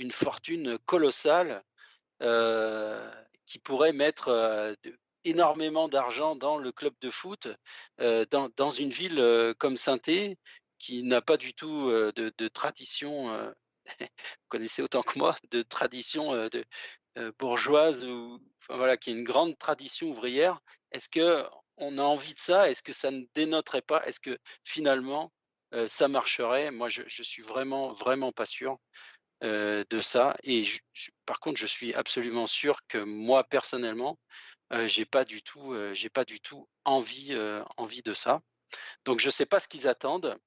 [SPEAKER 5] une fortune colossale qui pourrait mettre énormément d'argent dans le club de foot, dans, dans, une ville comme saint qui n'a pas du tout de, tradition, vous connaissez autant que moi, de tradition de, bourgeoise, ou, voilà, qui a une grande tradition ouvrière. Est-ce que on a envie de ça? Est-ce que ça ne dénoterait pas? Est-ce que finalement ça marcherait? Moi, je, je, suis vraiment, vraiment pas sûr. De ça et par contre je suis absolument sûr que moi personnellement j'ai pas du tout, j'ai pas du tout envie, envie de ça. Donc je sais pas ce qu'ils attendent.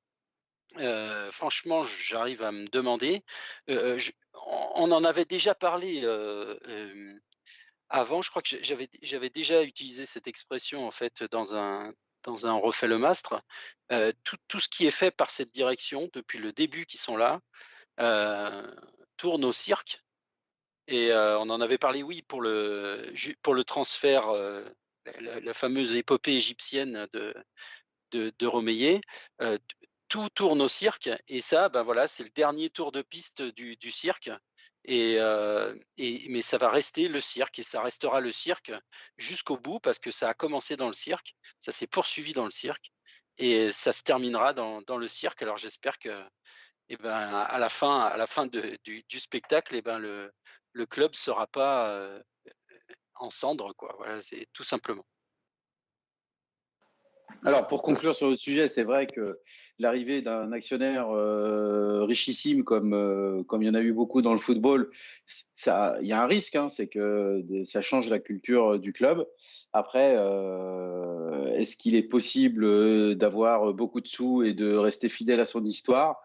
[SPEAKER 5] franchement, j'arrive à me demander. on en avait déjà parlé avant. Je crois que j'avais, j'avais déjà utilisé cette expression en fait dans un dans un refait le mastre. Tout, tout, ce qui est fait par cette direction depuis le début qui sont là tourne au cirque et on en avait parlé, oui, pour le, pour le transfert, la, fameuse épopée égyptienne de, de, de tout tourne au cirque. Et ça, ben voilà, c'est le dernier tour de piste du, du cirque. Et, et, mais ça va rester le cirque et ça restera le cirque jusqu'au bout parce que ça a commencé dans le cirque, ça s'est poursuivi dans le cirque et ça se terminera dans, dans le cirque. Alors j'espère que, ben, à la fin, à la fin du, spectacle, ben le, club sera pas en cendres, quoi. Voilà, c'est tout simplement.
[SPEAKER 1] Alors, pour conclure sur le sujet, c'est vrai que l'arrivée d'un actionnaire richissime comme, comme il y en a eu beaucoup dans le football, il y a un risque, hein, c'est que ça change la culture du club. Après, est-ce qu'il est possible d'avoir beaucoup de sous et de rester fidèle à son histoire?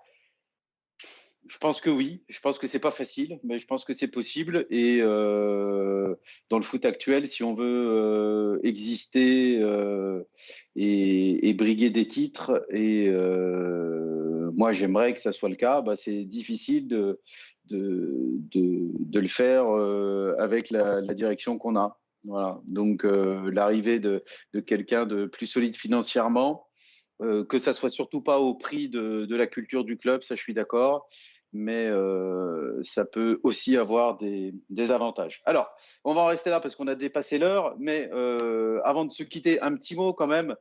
[SPEAKER 1] Je pense que oui. Je pense que c'est pas facile, mais je pense que c'est possible. Et euh, dans le foot actuel, si on veut euh, exister euh, et, briguer des titres, et moi j'aimerais que ça soit le cas, bah, c'est difficile de, de, le faire avec la, direction qu'on a. Voilà. Donc l'arrivée de, de quelqu'un de plus solide financièrement, que ça soit surtout pas au prix de, de, la culture du club, ça je suis d'accord, mais euh, ça peut aussi avoir des, des, avantages. Alors, on va en rester là parce qu'on a dépassé l'heure, mais euh, avant de se quitter, un petit mot quand même.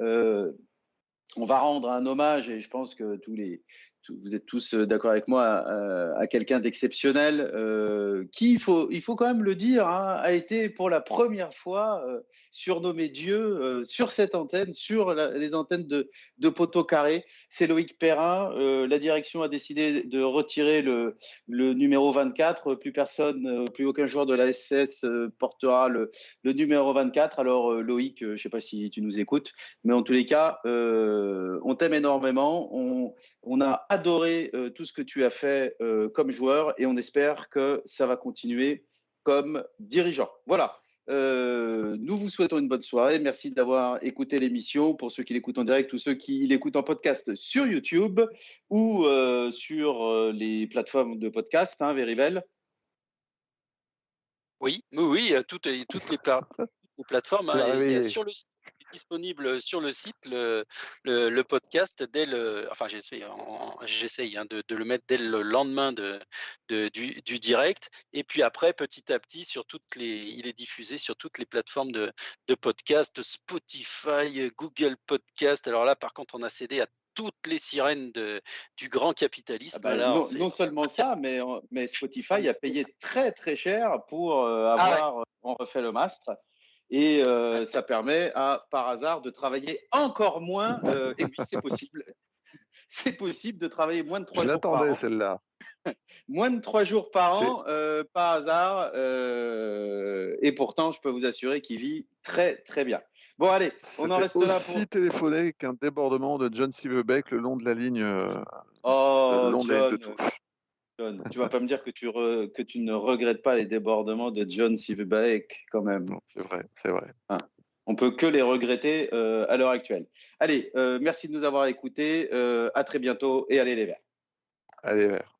[SPEAKER 1] Euh, on va rendre un hommage et je pense que tous les, vous êtes tous euh, d'accord avec moi, euh, à quelqu'un d'exceptionnel, euh, qui, il faut, il faut quand même le dire, hein, a été pour la première fois surnommé Dieu sur cette antenne, sur les antennes de, de Poteau Carré. C'est Loïc Perrin. la direction a décidé de retirer le, le numéro 24. Plus personne, plus aucun joueur de la SS portera le, le numéro 24. Alors Loïc, je ne sais pas si tu nous écoutes, mais en tous les cas, on t'aime énormément. On, on a adoré euh, tout ce que tu as fait euh, comme joueur et on espère que ça va continuer comme dirigeant. Voilà. Euh, nous vous souhaitons une bonne soirée. Merci d'avoir écouté l'émission. Pour ceux qui l'écoutent en direct ou ceux qui l'écoutent en podcast sur YouTube ou sur les plateformes de podcast, hein, Verivel.
[SPEAKER 5] Oui, oui, toutes les, plateformes. Hein, sur le site disponible sur le site, le, le, podcast, dès le. Enfin, j'essaye hein, de, de, le mettre dès le lendemain de, de du, du, direct. Et puis après, petit à petit, sur toutes les, il est diffusé sur toutes les plateformes de, de podcast, Spotify, Google Podcast. Alors là, par contre, on a cédé à toutes les sirènes de, du grand capitalisme.
[SPEAKER 1] Ah bah, non, seulement ça, mais, mais Spotify a payé très très cher pour euh, ah avoir euh, on refait le mastre. Et euh, ça permet à, par hasard, de travailler encore moins. Euh, et oui, c'est possible. c'est possible de travailler moins de trois jours par an.
[SPEAKER 2] Celle-là.
[SPEAKER 1] moins de trois jours par an, euh, par hasard. et pourtant, je peux vous assurer qu'il vit très, très bien. Bon, allez, on en reste là
[SPEAKER 2] pour. aussi téléphoné qu'un débordement de John Silverbeck le long de la ligne.
[SPEAKER 1] oh, le long John. De la ligne de touche. John, tu vas pas me dire que tu, que tu ne regrettes pas les débordements de John Silverback quand même.
[SPEAKER 2] C'est vrai, c'est vrai.
[SPEAKER 1] On ah, on peut que les regretter euh, à l'heure actuelle. Allez, euh, merci de nous avoir écoutés. Euh, à très bientôt et allez les verts.
[SPEAKER 2] Allez les verts.